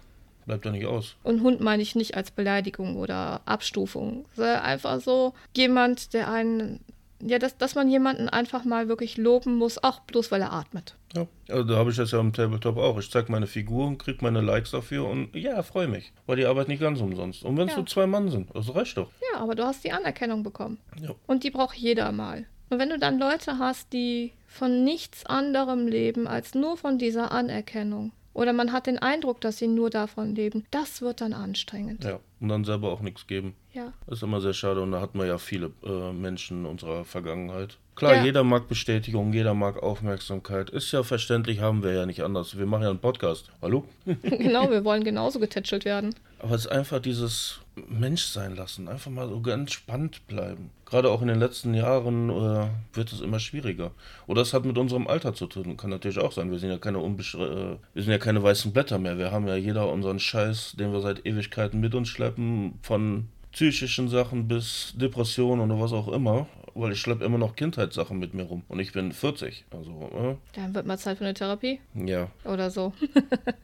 Bleibt da nicht aus. Und Hund meine ich nicht als Beleidigung oder Abstufung. Einfach so jemand, der einen, ja, dass, dass man jemanden einfach mal wirklich loben muss, auch bloß weil er atmet. Ja, also da habe ich das ja im Tabletop auch. Ich zeige meine Figur und kriege meine Likes dafür und ja, freue mich. Weil die Arbeit nicht ganz umsonst. Und wenn es Ja. nur zwei Mann sind, das reicht doch. Ja, aber du hast die Anerkennung bekommen. Ja. Und die braucht jeder mal. Und wenn du dann Leute hast, die von nichts anderem leben als nur von dieser Anerkennung, oder man hat den Eindruck, dass sie nur davon leben, das wird dann anstrengend. Ja. Und dann selber auch nichts geben. Ja. Das ist immer sehr schade und da hat man ja viele äh, Menschen in unserer Vergangenheit. Klar, Ja. jeder mag Bestätigung, jeder mag Aufmerksamkeit. Ist ja verständlich, haben wir ja nicht anders. Wir machen ja einen Podcast. Hallo? genau, wir wollen genauso getätschelt werden. Aber es ist einfach dieses Menschsein lassen, einfach mal so ganz spannend bleiben. Gerade auch in den letzten Jahren äh, wird es immer schwieriger. Oder es hat mit unserem Alter zu tun. Kann natürlich auch sein. Wir sind ja keine äh, wir sind ja keine weißen Blätter mehr. Wir haben ja jeder unseren Scheiß, den wir seit Ewigkeiten mit uns schleppen, von psychischen Sachen bis Depressionen oder was auch immer. Weil ich schleppe immer noch Kindheitssachen mit mir rum. Und ich bin 40. Also, Dann wird mal Zeit für eine Therapie äh, ja. oder so.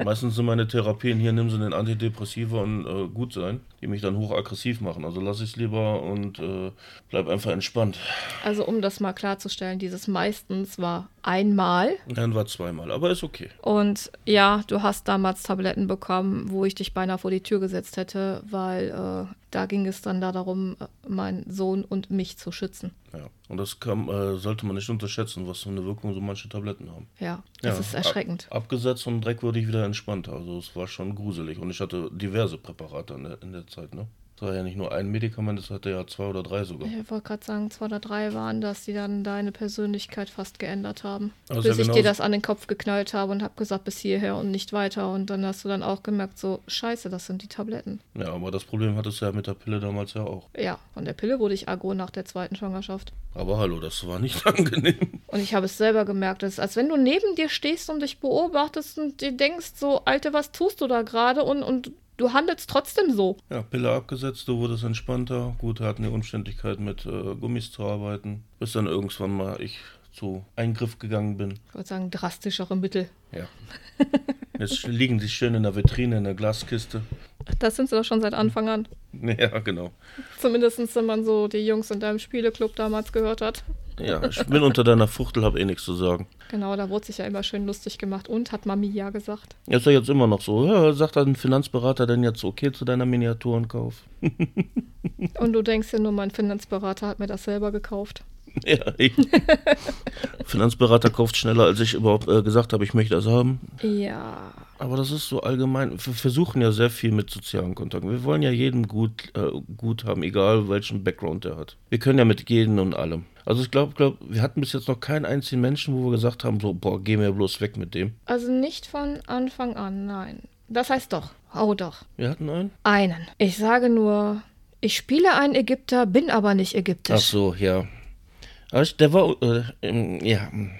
Meistens sind meine Therapien hier, nimm sie den Antidepressiva und äh, gut sein, die mich dann hochaggressiv machen. Also lasse ich es lieber und äh, bleib einfach entspannt. Also um das mal klarzustellen, dieses meistens war einmal. Dann war zweimal, aber ist okay. Und ja, du hast damals Tabletten bekommen, wo ich dich beinahe vor die Tür gesetzt hätte, weil äh, da ging es dann da darum, äh, meinen Sohn und mich zu schützen. Ja. Und das kann, äh, sollte man nicht unterschätzen, was für eine Wirkung so manche Tabletten haben. Ja, das Ja, ist erschreckend. Ab, abgesetzt und direkt wurde ich wieder entspannt. Also es war schon gruselig. Und ich hatte diverse Präparate in der, in der Zeit, ne? Es war ja nicht nur ein Medikament, es hatte ja zwei oder drei sogar. Ich wollte gerade sagen, zwei oder drei waren das, die dann deine Persönlichkeit fast geändert haben. Also bis ja ich dir das an den Kopf geknallt habe und habe gesagt, bis hierher und nicht weiter. Und dann hast du dann auch gemerkt, so, scheiße, das sind die Tabletten. Ja, aber das Problem hattest du ja mit der Pille damals ja auch. Ja, von der Pille wurde ich aggro nach der zweiten Schwangerschaft. Aber hallo, das war nicht angenehm. Und ich habe es selber gemerkt. Es ist, als wenn du neben dir stehst und dich beobachtest und dir denkst, so, Alte, was tust du da gerade? Und, und du handelst trotzdem so. Ja, Pille abgesetzt, du wurdest entspannter. Gut, hatten die Umständlichkeit mit äh, Gummis zu arbeiten. Bis dann irgendwann mal ich zu Eingriff gegangen bin. Ich würde sagen, drastischere Mittel. Ja. Jetzt liegen sie schön in der Vitrine, in der Glaskiste. Das sind sie doch schon seit Anfang an. Ja, genau. Zumindest wenn man so die Jungs in deinem Spieleclub damals gehört hat. Ja, ich bin unter deiner Fuchtel, hab eh nichts zu sagen. Genau, da wurde sich ja immer schön lustig gemacht. Und hat Mami ja gesagt. Ist ja jetzt immer noch so. Ja, sagt ein Finanzberater denn jetzt okay zu deiner Miniaturenkauf? Und du denkst ja nur, mein Finanzberater hat mir das selber gekauft. Ja, ich. Finanzberater kauft schneller, als ich überhaupt äh, gesagt habe, ich möchte das haben. Ja. Aber das ist so allgemein. Wir versuchen ja sehr viel mit sozialen Kontakten. Wir wollen ja jedem gut, äh, gut haben, egal welchen Background er hat. Wir können ja mit jedem und allem. Also ich glaube, glaub, wir hatten bis jetzt noch keinen einzigen Menschen, wo wir gesagt haben, so, boah, geh mir bloß weg mit dem. Also nicht von Anfang an, nein. Das heißt doch. Oh doch. Wir hatten einen? Einen. Ich sage nur, ich spiele einen Ägypter, bin aber nicht ägyptisch. Ach so, ja. Aber ich, der war, äh, ähm, ja, ein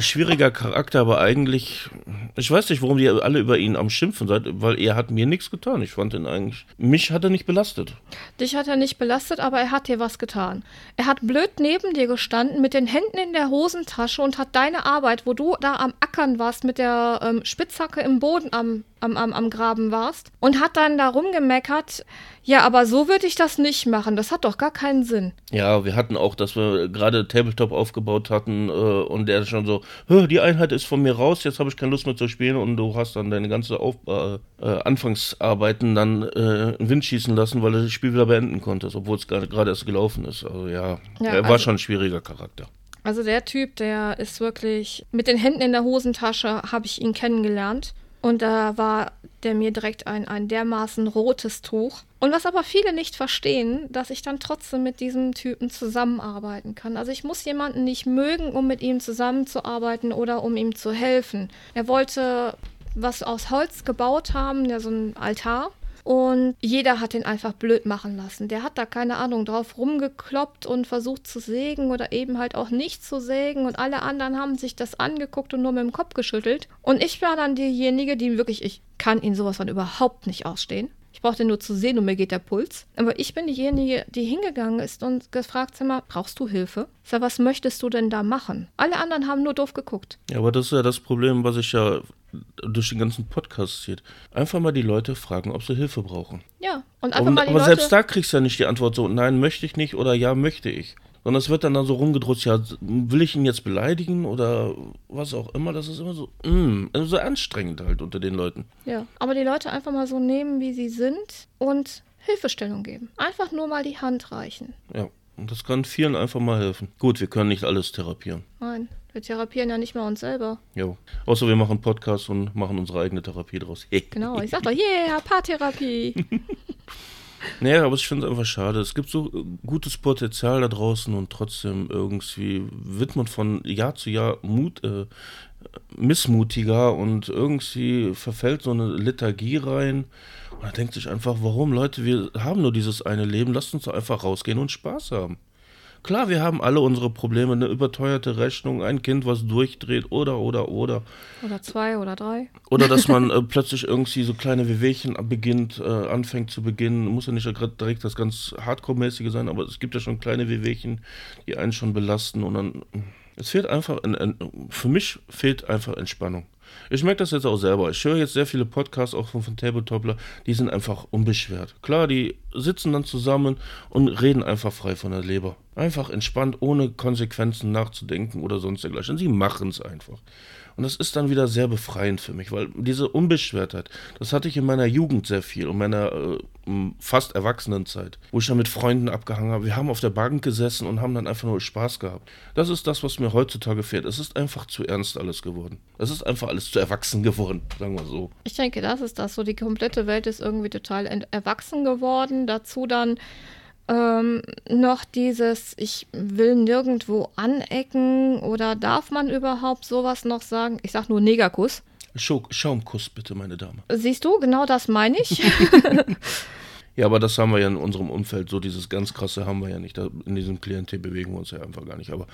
schwieriger Charakter, aber eigentlich, ich weiß nicht, warum die alle über ihn am Schimpfen seid, weil er hat mir nichts getan. Ich fand ihn eigentlich, mich hat er nicht belastet. Dich hat er nicht belastet, aber er hat dir was getan. Er hat blöd neben dir gestanden, mit den Händen in der Hosentasche und hat deine Arbeit, wo du da am Ackern warst, mit der ähm, Spitzhacke im Boden am, am, am, am Graben warst, und hat dann da rumgemeckert, ja, aber so würde ich das nicht machen. Das hat doch gar keinen Sinn. Ja, wir hatten auch, dass wir gerade Tabletop aufgebaut hatten äh, und der schon so, "Hö, die Einheit ist von mir raus, jetzt habe ich keine Lust mehr zu spielen und du hast dann deine ganze Auf äh, äh, Anfangsarbeiten dann äh, in den Wind schießen lassen, weil du das Spiel wieder beenden konntest, obwohl es gerade gerade erst gelaufen ist. Also ja, Ja, er war also- schon ein schwieriger Charakter. Also der Typ, der ist wirklich mit den Händen in der Hosentasche, habe ich ihn kennengelernt. Und da war der mir direkt ein, ein dermaßen rotes Tuch. Und was aber viele nicht verstehen, dass ich dann trotzdem mit diesem Typen zusammenarbeiten kann. Also ich muss jemanden nicht mögen, um mit ihm zusammenzuarbeiten oder um ihm zu helfen. Er wollte was aus Holz gebaut haben, ja so ein Altar. Und jeder hat ihn einfach blöd machen lassen. Der hat da keine Ahnung drauf rumgekloppt und versucht zu sägen oder eben halt auch nicht zu sägen. Und alle anderen haben sich das angeguckt und nur mit dem Kopf geschüttelt. Und ich war dann diejenige, die wirklich, ich kann ihn sowas von überhaupt nicht ausstehen. Ich brauchte nur zu sehen und mir geht der Puls. Aber ich bin diejenige, die hingegangen ist und gefragt hat, brauchst du Hilfe? Sag, was möchtest du denn da machen? Alle anderen haben nur doof geguckt. Ja, aber das ist ja das Problem, was ich ja durch den ganzen Podcast zieht. Einfach mal die Leute fragen, ob sie Hilfe brauchen. Ja, und einfach und, mal die Aber Leute selbst da kriegst du ja nicht die Antwort so, nein, möchte ich nicht oder ja, möchte ich. Sondern es wird dann, dann so rumgedruckt, ja, will ich ihn jetzt beleidigen oder was auch immer. Das ist immer so, mm, also so anstrengend halt unter den Leuten. Ja, aber die Leute einfach mal so nehmen, wie sie sind und Hilfestellung geben. Einfach nur mal die Hand reichen. Ja, und das kann vielen einfach mal helfen. Gut, wir können nicht alles therapieren. Nein, wir therapieren ja nicht mal uns selber. Jo. Außer wir machen Podcasts und machen unsere eigene Therapie draus. genau, ich sag doch, yeah, Paartherapie. Naja, aber ich finde es einfach schade. Es gibt so äh, gutes Potenzial da draußen und trotzdem irgendwie wird man von Jahr zu Jahr Mut, äh, missmutiger und irgendwie verfällt so eine Lethargie rein. Und man denkt sich einfach, warum Leute, wir haben nur dieses eine Leben, lasst uns doch einfach rausgehen und Spaß haben. Klar, wir haben alle unsere Probleme, eine überteuerte Rechnung, ein Kind, was durchdreht oder, oder, oder. Oder zwei oder drei. Oder dass man äh, plötzlich irgendwie so kleine Wehwehchen beginnt, äh, anfängt zu beginnen. Muss ja nicht direkt das ganz Hardcore-mäßige sein, aber es gibt ja schon kleine Wehwehchen, die einen schon belasten und dann. Es fehlt einfach, für mich fehlt einfach Entspannung. Ich merke das jetzt auch selber. Ich höre jetzt sehr viele Podcasts auch von, von Tabletopler, die sind einfach unbeschwert. Klar, die sitzen dann zusammen und reden einfach frei von der Leber. Einfach entspannt, ohne Konsequenzen nachzudenken oder sonst dergleichen. Sie machen es einfach. Und das ist dann wieder sehr befreiend für mich, weil diese Unbeschwertheit, das hatte ich in meiner Jugend sehr viel, in meiner äh, fast Erwachsenenzeit, wo ich dann mit Freunden abgehangen habe. Wir haben auf der Bank gesessen und haben dann einfach nur Spaß gehabt. Das ist das, was mir heutzutage fehlt. Es ist einfach zu ernst alles geworden. Es ist einfach alles zu erwachsen geworden, sagen wir so. Ich denke, das ist das. So die komplette Welt ist irgendwie total erwachsen geworden. Dazu dann ähm, noch dieses, ich will nirgendwo anecken oder darf man überhaupt sowas noch sagen? Ich sag nur Negerkuss. Schaumkuss bitte, meine Dame. Siehst du, genau das meine ich. ja, aber das haben wir ja in unserem Umfeld, so dieses ganz krasse haben wir ja nicht. In diesem Klientel bewegen wir uns ja einfach gar nicht. Aber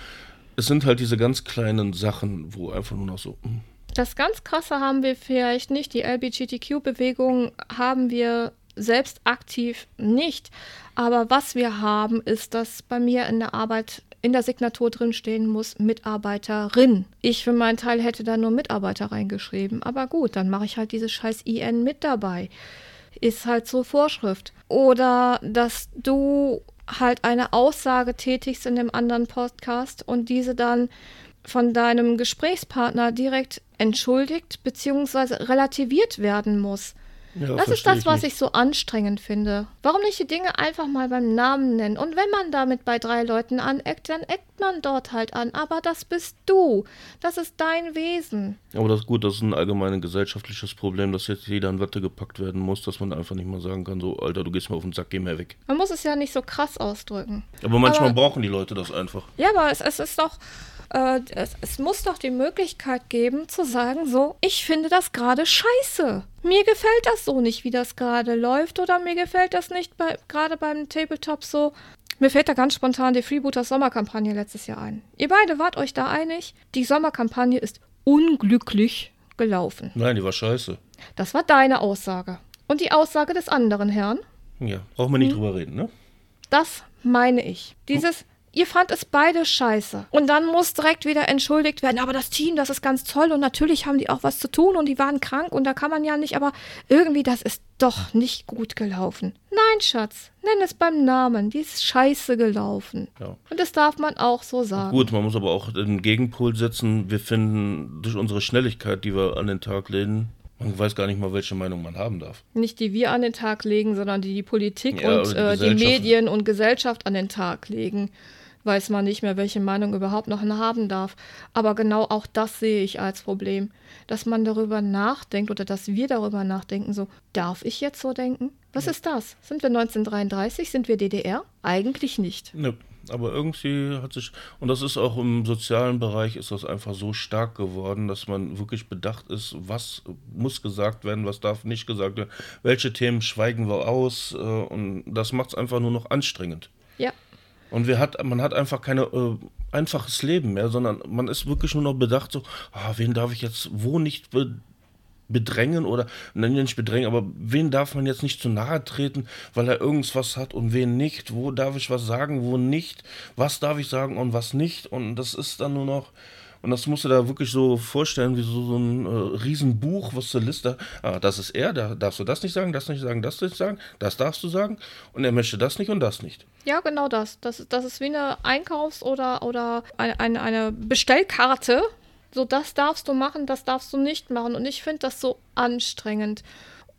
es sind halt diese ganz kleinen Sachen, wo einfach nur noch so. Hm. Das ganz krasse haben wir vielleicht nicht. Die LBGTQ-Bewegung haben wir selbst aktiv nicht. Aber was wir haben, ist, dass bei mir in der Arbeit in der Signatur drin stehen muss Mitarbeiterin. Ich für meinen Teil hätte da nur Mitarbeiter reingeschrieben. Aber gut, dann mache ich halt dieses scheiß IN mit dabei. Ist halt so Vorschrift. Oder dass du halt eine Aussage tätigst in dem anderen Podcast und diese dann von deinem Gesprächspartner direkt entschuldigt bzw. relativiert werden muss. Ja, das ist das, was ich so anstrengend finde. Warum nicht die Dinge einfach mal beim Namen nennen? Und wenn man damit bei drei Leuten aneckt, dann eckt man dort halt an. Aber das bist du. Das ist dein Wesen. Aber das ist gut, das ist ein allgemeines gesellschaftliches Problem, dass jetzt jeder in Watte gepackt werden muss, dass man einfach nicht mal sagen kann, so, Alter, du gehst mir auf den Sack, geh mir weg. Man muss es ja nicht so krass ausdrücken. Aber manchmal aber, brauchen die Leute das einfach. Ja, aber es, es ist doch äh, es, es, muss doch die Möglichkeit geben zu sagen, so, ich finde das gerade scheiße. Mir gefällt das so nicht, wie das gerade läuft oder mir gefällt das nicht bei, gerade beim Tabletop so. Mir fällt da ganz spontan die Freebooters Sommerkampagne letztes Jahr ein. Ihr beide wart euch da einig, die Sommerkampagne ist unglücklich gelaufen. Nein, die war scheiße. Das war deine Aussage. Und die Aussage des anderen Herrn? Ja, brauchen wir nicht hm. drüber reden, ne? Das meine ich. Dieses, Ihr fand es beide scheiße. Und dann muss direkt wieder entschuldigt werden. Aber das Team, das ist ganz toll und natürlich haben die auch was zu tun und die waren krank und da kann man ja nicht, aber irgendwie, das ist doch nicht gut gelaufen. Nein, Schatz, nenn es beim Namen. Die ist scheiße gelaufen. Ja. Und das darf man auch so sagen. Gut, man muss aber auch den Gegenpol setzen. Wir finden durch unsere Schnelligkeit, die wir an den Tag legen, man weiß gar nicht mal, welche Meinung man haben darf. Nicht die wir an den Tag legen, sondern die die Politik ja, und die, äh, die Medien und Gesellschaft an den Tag legen weiß man nicht mehr, welche Meinung überhaupt noch haben darf. Aber genau auch das sehe ich als Problem, dass man darüber nachdenkt oder dass wir darüber nachdenken, so, darf ich jetzt so denken? Was ja. ist das? Sind wir 1933? Sind wir DDR? Eigentlich nicht. Ne. Aber irgendwie hat sich, und das ist auch im sozialen Bereich, ist das einfach so stark geworden, dass man wirklich bedacht ist, was muss gesagt werden, was darf nicht gesagt werden, welche Themen schweigen wir aus. Äh, und das macht es einfach nur noch anstrengend. Und wir hat, man hat einfach keine äh, einfaches Leben mehr, sondern man ist wirklich nur noch bedacht, so, ah, wen darf ich jetzt wo nicht be bedrängen oder, nein, nicht bedrängen, aber wen darf man jetzt nicht zu nahe treten, weil er irgendwas hat und wen nicht, wo darf ich was sagen, wo nicht, was darf ich sagen und was nicht? Und das ist dann nur noch, und das musst du da wirklich so vorstellen, wie so, so ein äh, Riesenbuch, was zur Liste, ah, das ist er, da darfst du das nicht sagen, das nicht sagen, das nicht sagen, das darfst du sagen und er möchte das nicht und das nicht. Ja, genau das. Das, das ist wie eine Einkaufs- oder, oder eine, eine, eine Bestellkarte, so das darfst du machen, das darfst du nicht machen. Und ich finde das so anstrengend.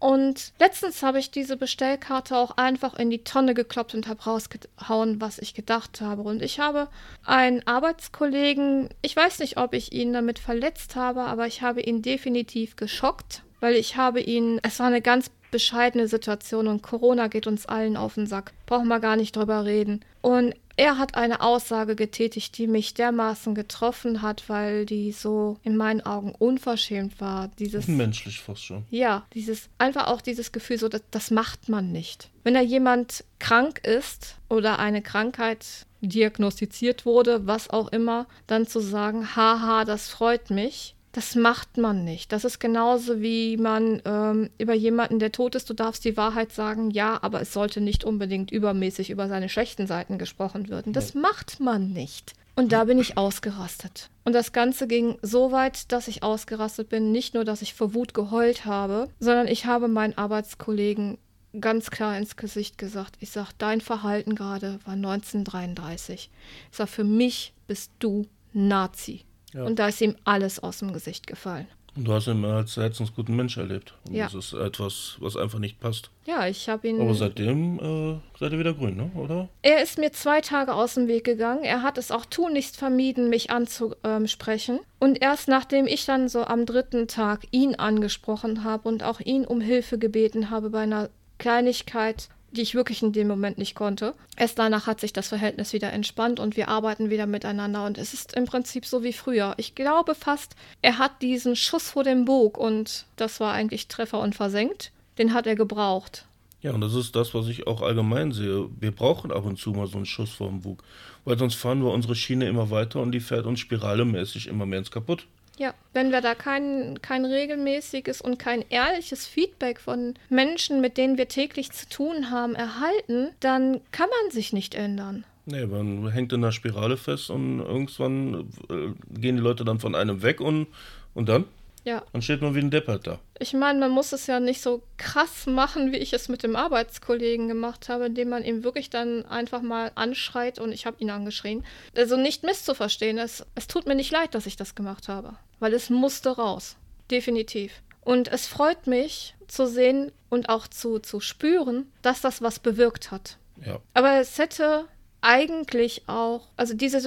Und letztens habe ich diese Bestellkarte auch einfach in die Tonne gekloppt und habe rausgehauen, was ich gedacht habe. Und ich habe einen Arbeitskollegen, ich weiß nicht, ob ich ihn damit verletzt habe, aber ich habe ihn definitiv geschockt, weil ich habe ihn, es war eine ganz bescheidene Situation und Corona geht uns allen auf den Sack. Brauchen wir gar nicht drüber reden. Und er hat eine Aussage getätigt, die mich dermaßen getroffen hat, weil die so in meinen Augen unverschämt war. Dieses menschlich fast schon. Ja, dieses einfach auch dieses Gefühl, so das, das macht man nicht. Wenn da jemand krank ist oder eine Krankheit diagnostiziert wurde, was auch immer, dann zu sagen, haha, das freut mich das macht man nicht. Das ist genauso wie man ähm, über jemanden, der tot ist, du darfst die Wahrheit sagen, ja, aber es sollte nicht unbedingt übermäßig über seine schlechten Seiten gesprochen werden. Das macht man nicht. Und da bin ich ausgerastet. Und das Ganze ging so weit, dass ich ausgerastet bin. Nicht nur, dass ich vor Wut geheult habe, sondern ich habe meinen Arbeitskollegen ganz klar ins Gesicht gesagt. Ich sage, dein Verhalten gerade war 1933. Ich sage, für mich bist du Nazi. Ja. Und da ist ihm alles aus dem Gesicht gefallen. Und du hast ihn als herzensguten Mensch erlebt. Und ja. Das ist etwas, was einfach nicht passt. Ja, ich habe ihn. Aber seitdem äh, seid ihr wieder grün, ne? oder? Er ist mir zwei Tage aus dem Weg gegangen. Er hat es auch tunlichst vermieden, mich anzusprechen. Und erst nachdem ich dann so am dritten Tag ihn angesprochen habe und auch ihn um Hilfe gebeten habe bei einer Kleinigkeit, die ich wirklich in dem Moment nicht konnte. Erst danach hat sich das Verhältnis wieder entspannt und wir arbeiten wieder miteinander und es ist im Prinzip so wie früher. Ich glaube fast, er hat diesen Schuss vor dem Bug und das war eigentlich Treffer und versenkt. Den hat er gebraucht. Ja, und das ist das, was ich auch allgemein sehe. Wir brauchen ab und zu mal so einen Schuss vor dem Bug, weil sonst fahren wir unsere Schiene immer weiter und die fährt uns spiralemäßig immer mehr ins Kaputt. Ja, wenn wir da kein, kein regelmäßiges und kein ehrliches Feedback von Menschen, mit denen wir täglich zu tun haben, erhalten, dann kann man sich nicht ändern. Nee, man hängt in einer Spirale fest und irgendwann äh, gehen die Leute dann von einem weg und, und dann? Ja. Dann steht man wie ein Deppert da. Ich meine, man muss es ja nicht so krass machen, wie ich es mit dem Arbeitskollegen gemacht habe, indem man ihm wirklich dann einfach mal anschreit und ich habe ihn angeschrien. Also nicht misszuverstehen. Es, es tut mir nicht leid, dass ich das gemacht habe, weil es musste raus. Definitiv. Und es freut mich zu sehen und auch zu, zu spüren, dass das was bewirkt hat. Ja. Aber es hätte eigentlich auch, also diese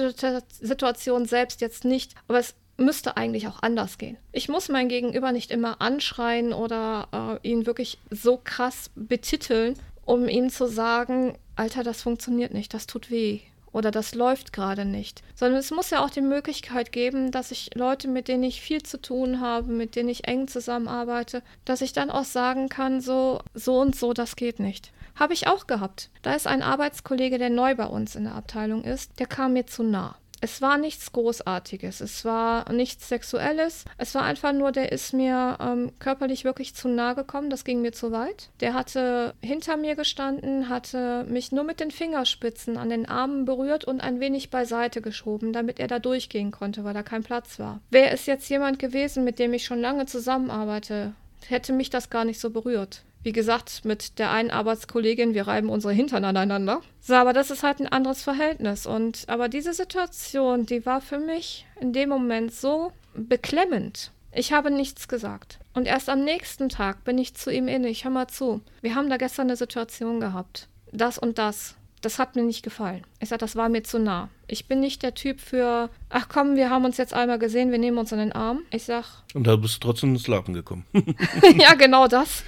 Situation selbst jetzt nicht, aber es müsste eigentlich auch anders gehen. Ich muss mein Gegenüber nicht immer anschreien oder äh, ihn wirklich so krass betiteln, um ihm zu sagen, Alter, das funktioniert nicht, das tut weh oder das läuft gerade nicht. Sondern es muss ja auch die Möglichkeit geben, dass ich Leute, mit denen ich viel zu tun habe, mit denen ich eng zusammenarbeite, dass ich dann auch sagen kann, so, so und so, das geht nicht. Habe ich auch gehabt. Da ist ein Arbeitskollege, der neu bei uns in der Abteilung ist, der kam mir zu nah. Es war nichts Großartiges, es war nichts Sexuelles, es war einfach nur, der ist mir ähm, körperlich wirklich zu nah gekommen, das ging mir zu weit. Der hatte hinter mir gestanden, hatte mich nur mit den Fingerspitzen an den Armen berührt und ein wenig beiseite geschoben, damit er da durchgehen konnte, weil da kein Platz war. Wäre es jetzt jemand gewesen, mit dem ich schon lange zusammenarbeite, hätte mich das gar nicht so berührt. Wie gesagt, mit der einen Arbeitskollegin, wir reiben unsere Hintern aneinander. So, aber das ist halt ein anderes Verhältnis. Und aber diese Situation, die war für mich in dem Moment so beklemmend. Ich habe nichts gesagt. Und erst am nächsten Tag bin ich zu ihm inne. Ich hör mal zu. Wir haben da gestern eine Situation gehabt. Das und das. Das hat mir nicht gefallen. Ich sage, das war mir zu nah. Ich bin nicht der Typ für, ach komm, wir haben uns jetzt einmal gesehen, wir nehmen uns an den Arm. Ich sag. Und da bist du trotzdem ins Lachen gekommen. ja, genau das.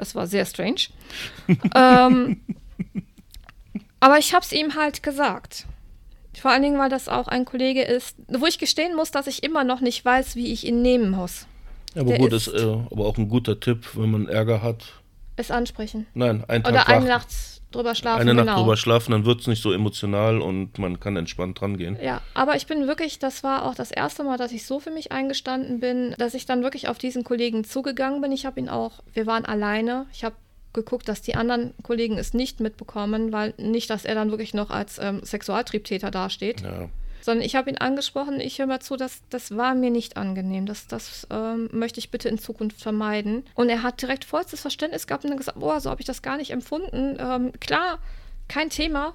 Das war sehr strange. ähm, aber ich habe es ihm halt gesagt. Vor allen Dingen, weil das auch ein Kollege ist, wo ich gestehen muss, dass ich immer noch nicht weiß, wie ich ihn nehmen muss. Ja, aber Der gut, ist- ist, äh, aber auch ein guter Tipp, wenn man Ärger hat. Es ansprechen. Nein, ein Tag Oder eine Nacht drüber schlafen. eine Nacht genau. drüber schlafen, dann wird es nicht so emotional und man kann entspannt rangehen. Ja, aber ich bin wirklich, das war auch das erste Mal, dass ich so für mich eingestanden bin, dass ich dann wirklich auf diesen Kollegen zugegangen bin. Ich habe ihn auch, wir waren alleine. Ich habe geguckt, dass die anderen Kollegen es nicht mitbekommen, weil nicht, dass er dann wirklich noch als ähm, Sexualtriebtäter dasteht. Ja. Sondern ich habe ihn angesprochen, ich höre mal zu, das, das war mir nicht angenehm. Das, das ähm, möchte ich bitte in Zukunft vermeiden. Und er hat direkt vollstes Verständnis gehabt und dann gesagt, boah, so habe ich das gar nicht empfunden. Ähm, klar, kein Thema.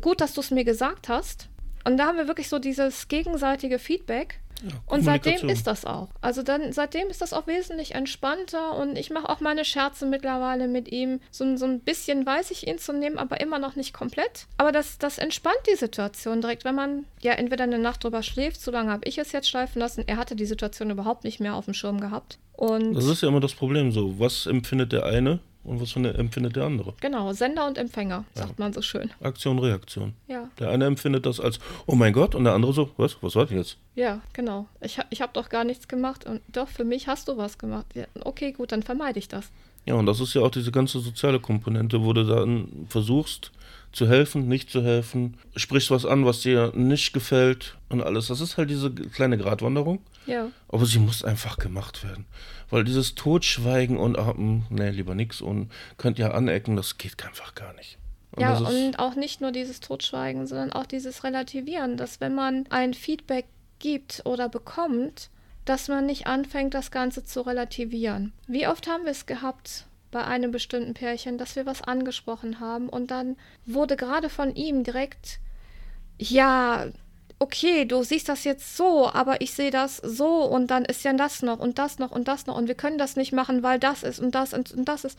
Gut, dass du es mir gesagt hast. Und da haben wir wirklich so dieses gegenseitige Feedback. Und seitdem ist das auch. Also dann, seitdem ist das auch wesentlich entspannter und ich mache auch meine Scherze mittlerweile mit ihm. So, so ein bisschen weiß ich ihn zu nehmen, aber immer noch nicht komplett. Aber das, das entspannt die Situation direkt, wenn man ja entweder eine Nacht drüber schläft, so lange habe ich es jetzt schleifen lassen. Er hatte die Situation überhaupt nicht mehr auf dem Schirm gehabt. Und Das ist ja immer das Problem so. Was empfindet der eine und was empfindet der andere? genau, Sender und Empfänger, sagt man so schön. Aktion, Reaktion. Ja, Der eine empfindet das als, oh mein Gott, und der andere so, was, was war denn jetzt? ja, genau. Ich, ich habe doch gar nichts gemacht und doch, für mich hast du was gemacht. Ja, okay, gut, dann vermeide ich das. Ja, und das ist ja auch diese ganze soziale Komponente, wo du dann versuchst zu helfen, nicht zu helfen, sprichst was an, was dir nicht gefällt und alles. Das ist halt diese kleine Gratwanderung, Ja. aber sie muss einfach gemacht werden. Weil dieses Totschweigen und, ah, nee, lieber nix und könnt ja anecken, das geht einfach gar nicht. Und Ja, und auch nicht nur dieses Totschweigen, sondern auch dieses Relativieren, dass wenn man ein Feedback gibt oder bekommt, dass man nicht anfängt, das Ganze zu relativieren. Wie oft haben wir es gehabt bei einem bestimmten Pärchen, dass wir was angesprochen haben und dann wurde gerade von ihm direkt, ja, okay, du siehst das jetzt so, aber ich sehe das so und dann ist ja das noch und das noch und das noch und wir können das nicht machen, weil das ist und das und, und das ist.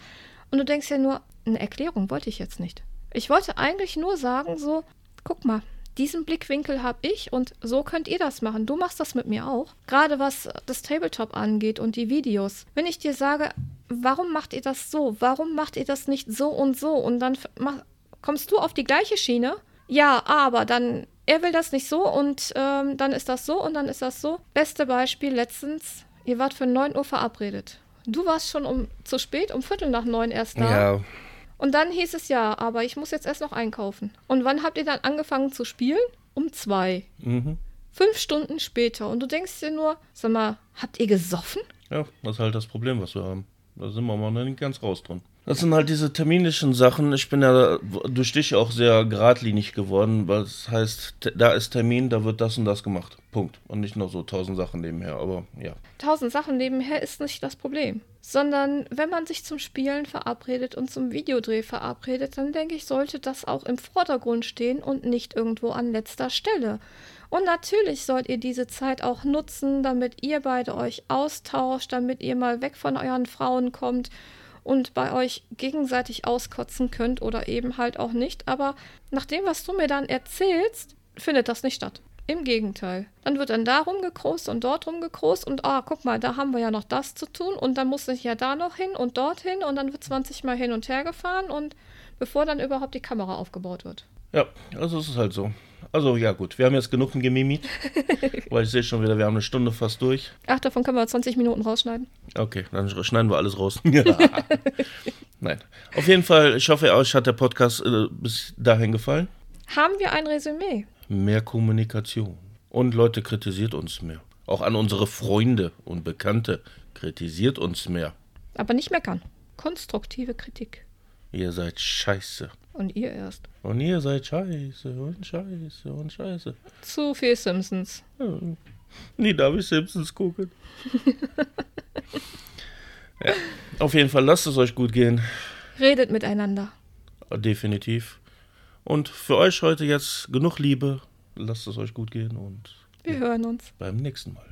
Und du denkst ja nur, eine Erklärung wollte ich jetzt nicht. Ich wollte eigentlich nur sagen, so, guck mal, diesen Blickwinkel habe ich und so könnt ihr das machen. Du machst das mit mir auch. Gerade was das Tabletop angeht und die Videos. Wenn ich dir sage, warum macht ihr das so? Warum macht ihr das nicht so und so? Und dann mach, kommst du auf die gleiche Schiene? Ja, aber dann, er will das nicht so und ähm, dann ist das so und dann ist das so. Beste Beispiel letztens, ihr wart für 9 Uhr verabredet. Du warst schon um zu spät, um Viertel nach neun erst da. ja, Und dann hieß es ja, aber ich muss jetzt erst noch einkaufen. Und wann habt ihr dann angefangen zu spielen? Um zwei. mhm. Fünf Stunden später. Und du denkst dir nur, sag mal, habt ihr gesoffen? ja, das ist halt das Problem, was wir haben. Da sind wir mal noch nicht ganz raus drin. Das sind halt diese terminischen Sachen. Ich bin ja durch dich auch sehr geradlinig geworden, es heißt, da ist Termin, da wird das und das gemacht. Punkt. Und nicht noch so tausend Sachen nebenher, aber ja. Tausend Sachen nebenher ist nicht das Problem. Sondern wenn man sich zum Spielen verabredet und zum Videodreh verabredet, dann denke ich, sollte das auch im Vordergrund stehen und nicht irgendwo an letzter Stelle. Und natürlich sollt ihr diese Zeit auch nutzen, damit ihr beide euch austauscht, damit ihr mal weg von euren Frauen kommt und bei euch gegenseitig auskotzen könnt oder eben halt auch nicht. Aber nach dem, was du mir dann erzählst, findet das nicht statt. Im Gegenteil. Dann wird dann da rumgekrost und dort rumgekrost und ah, guck mal, da haben wir ja noch das zu tun und dann muss ich ja da noch hin und dorthin und dann wird 20 Mal hin und her gefahren und bevor dann überhaupt die Kamera aufgebaut wird. Ja, also es ist halt so. Also ja gut, wir haben jetzt genug gemimit, weil ich sehe schon wieder, wir haben eine Stunde fast durch. Ach, davon können wir 20 Minuten rausschneiden. Okay, dann sch- schneiden wir alles raus. Nein. Auf jeden Fall, ich hoffe, euch hat der Podcast äh, bis dahin gefallen. Haben wir ein Resümee? Mehr Kommunikation. Und Leute, kritisiert uns mehr. Auch an unsere Freunde und Bekannte. Kritisiert uns mehr. Aber nicht meckern. Konstruktive Kritik. Ihr seid scheiße. Und ihr erst. Und ihr seid scheiße und scheiße und scheiße. Zu viel Simpsons. Ja. Nie darf ich Simpsons gucken. ja. Auf jeden Fall, lasst es euch gut gehen. Redet miteinander. Definitiv. Und für euch heute jetzt genug Liebe. Lasst es euch gut gehen und Wir hören uns. beim nächsten Mal.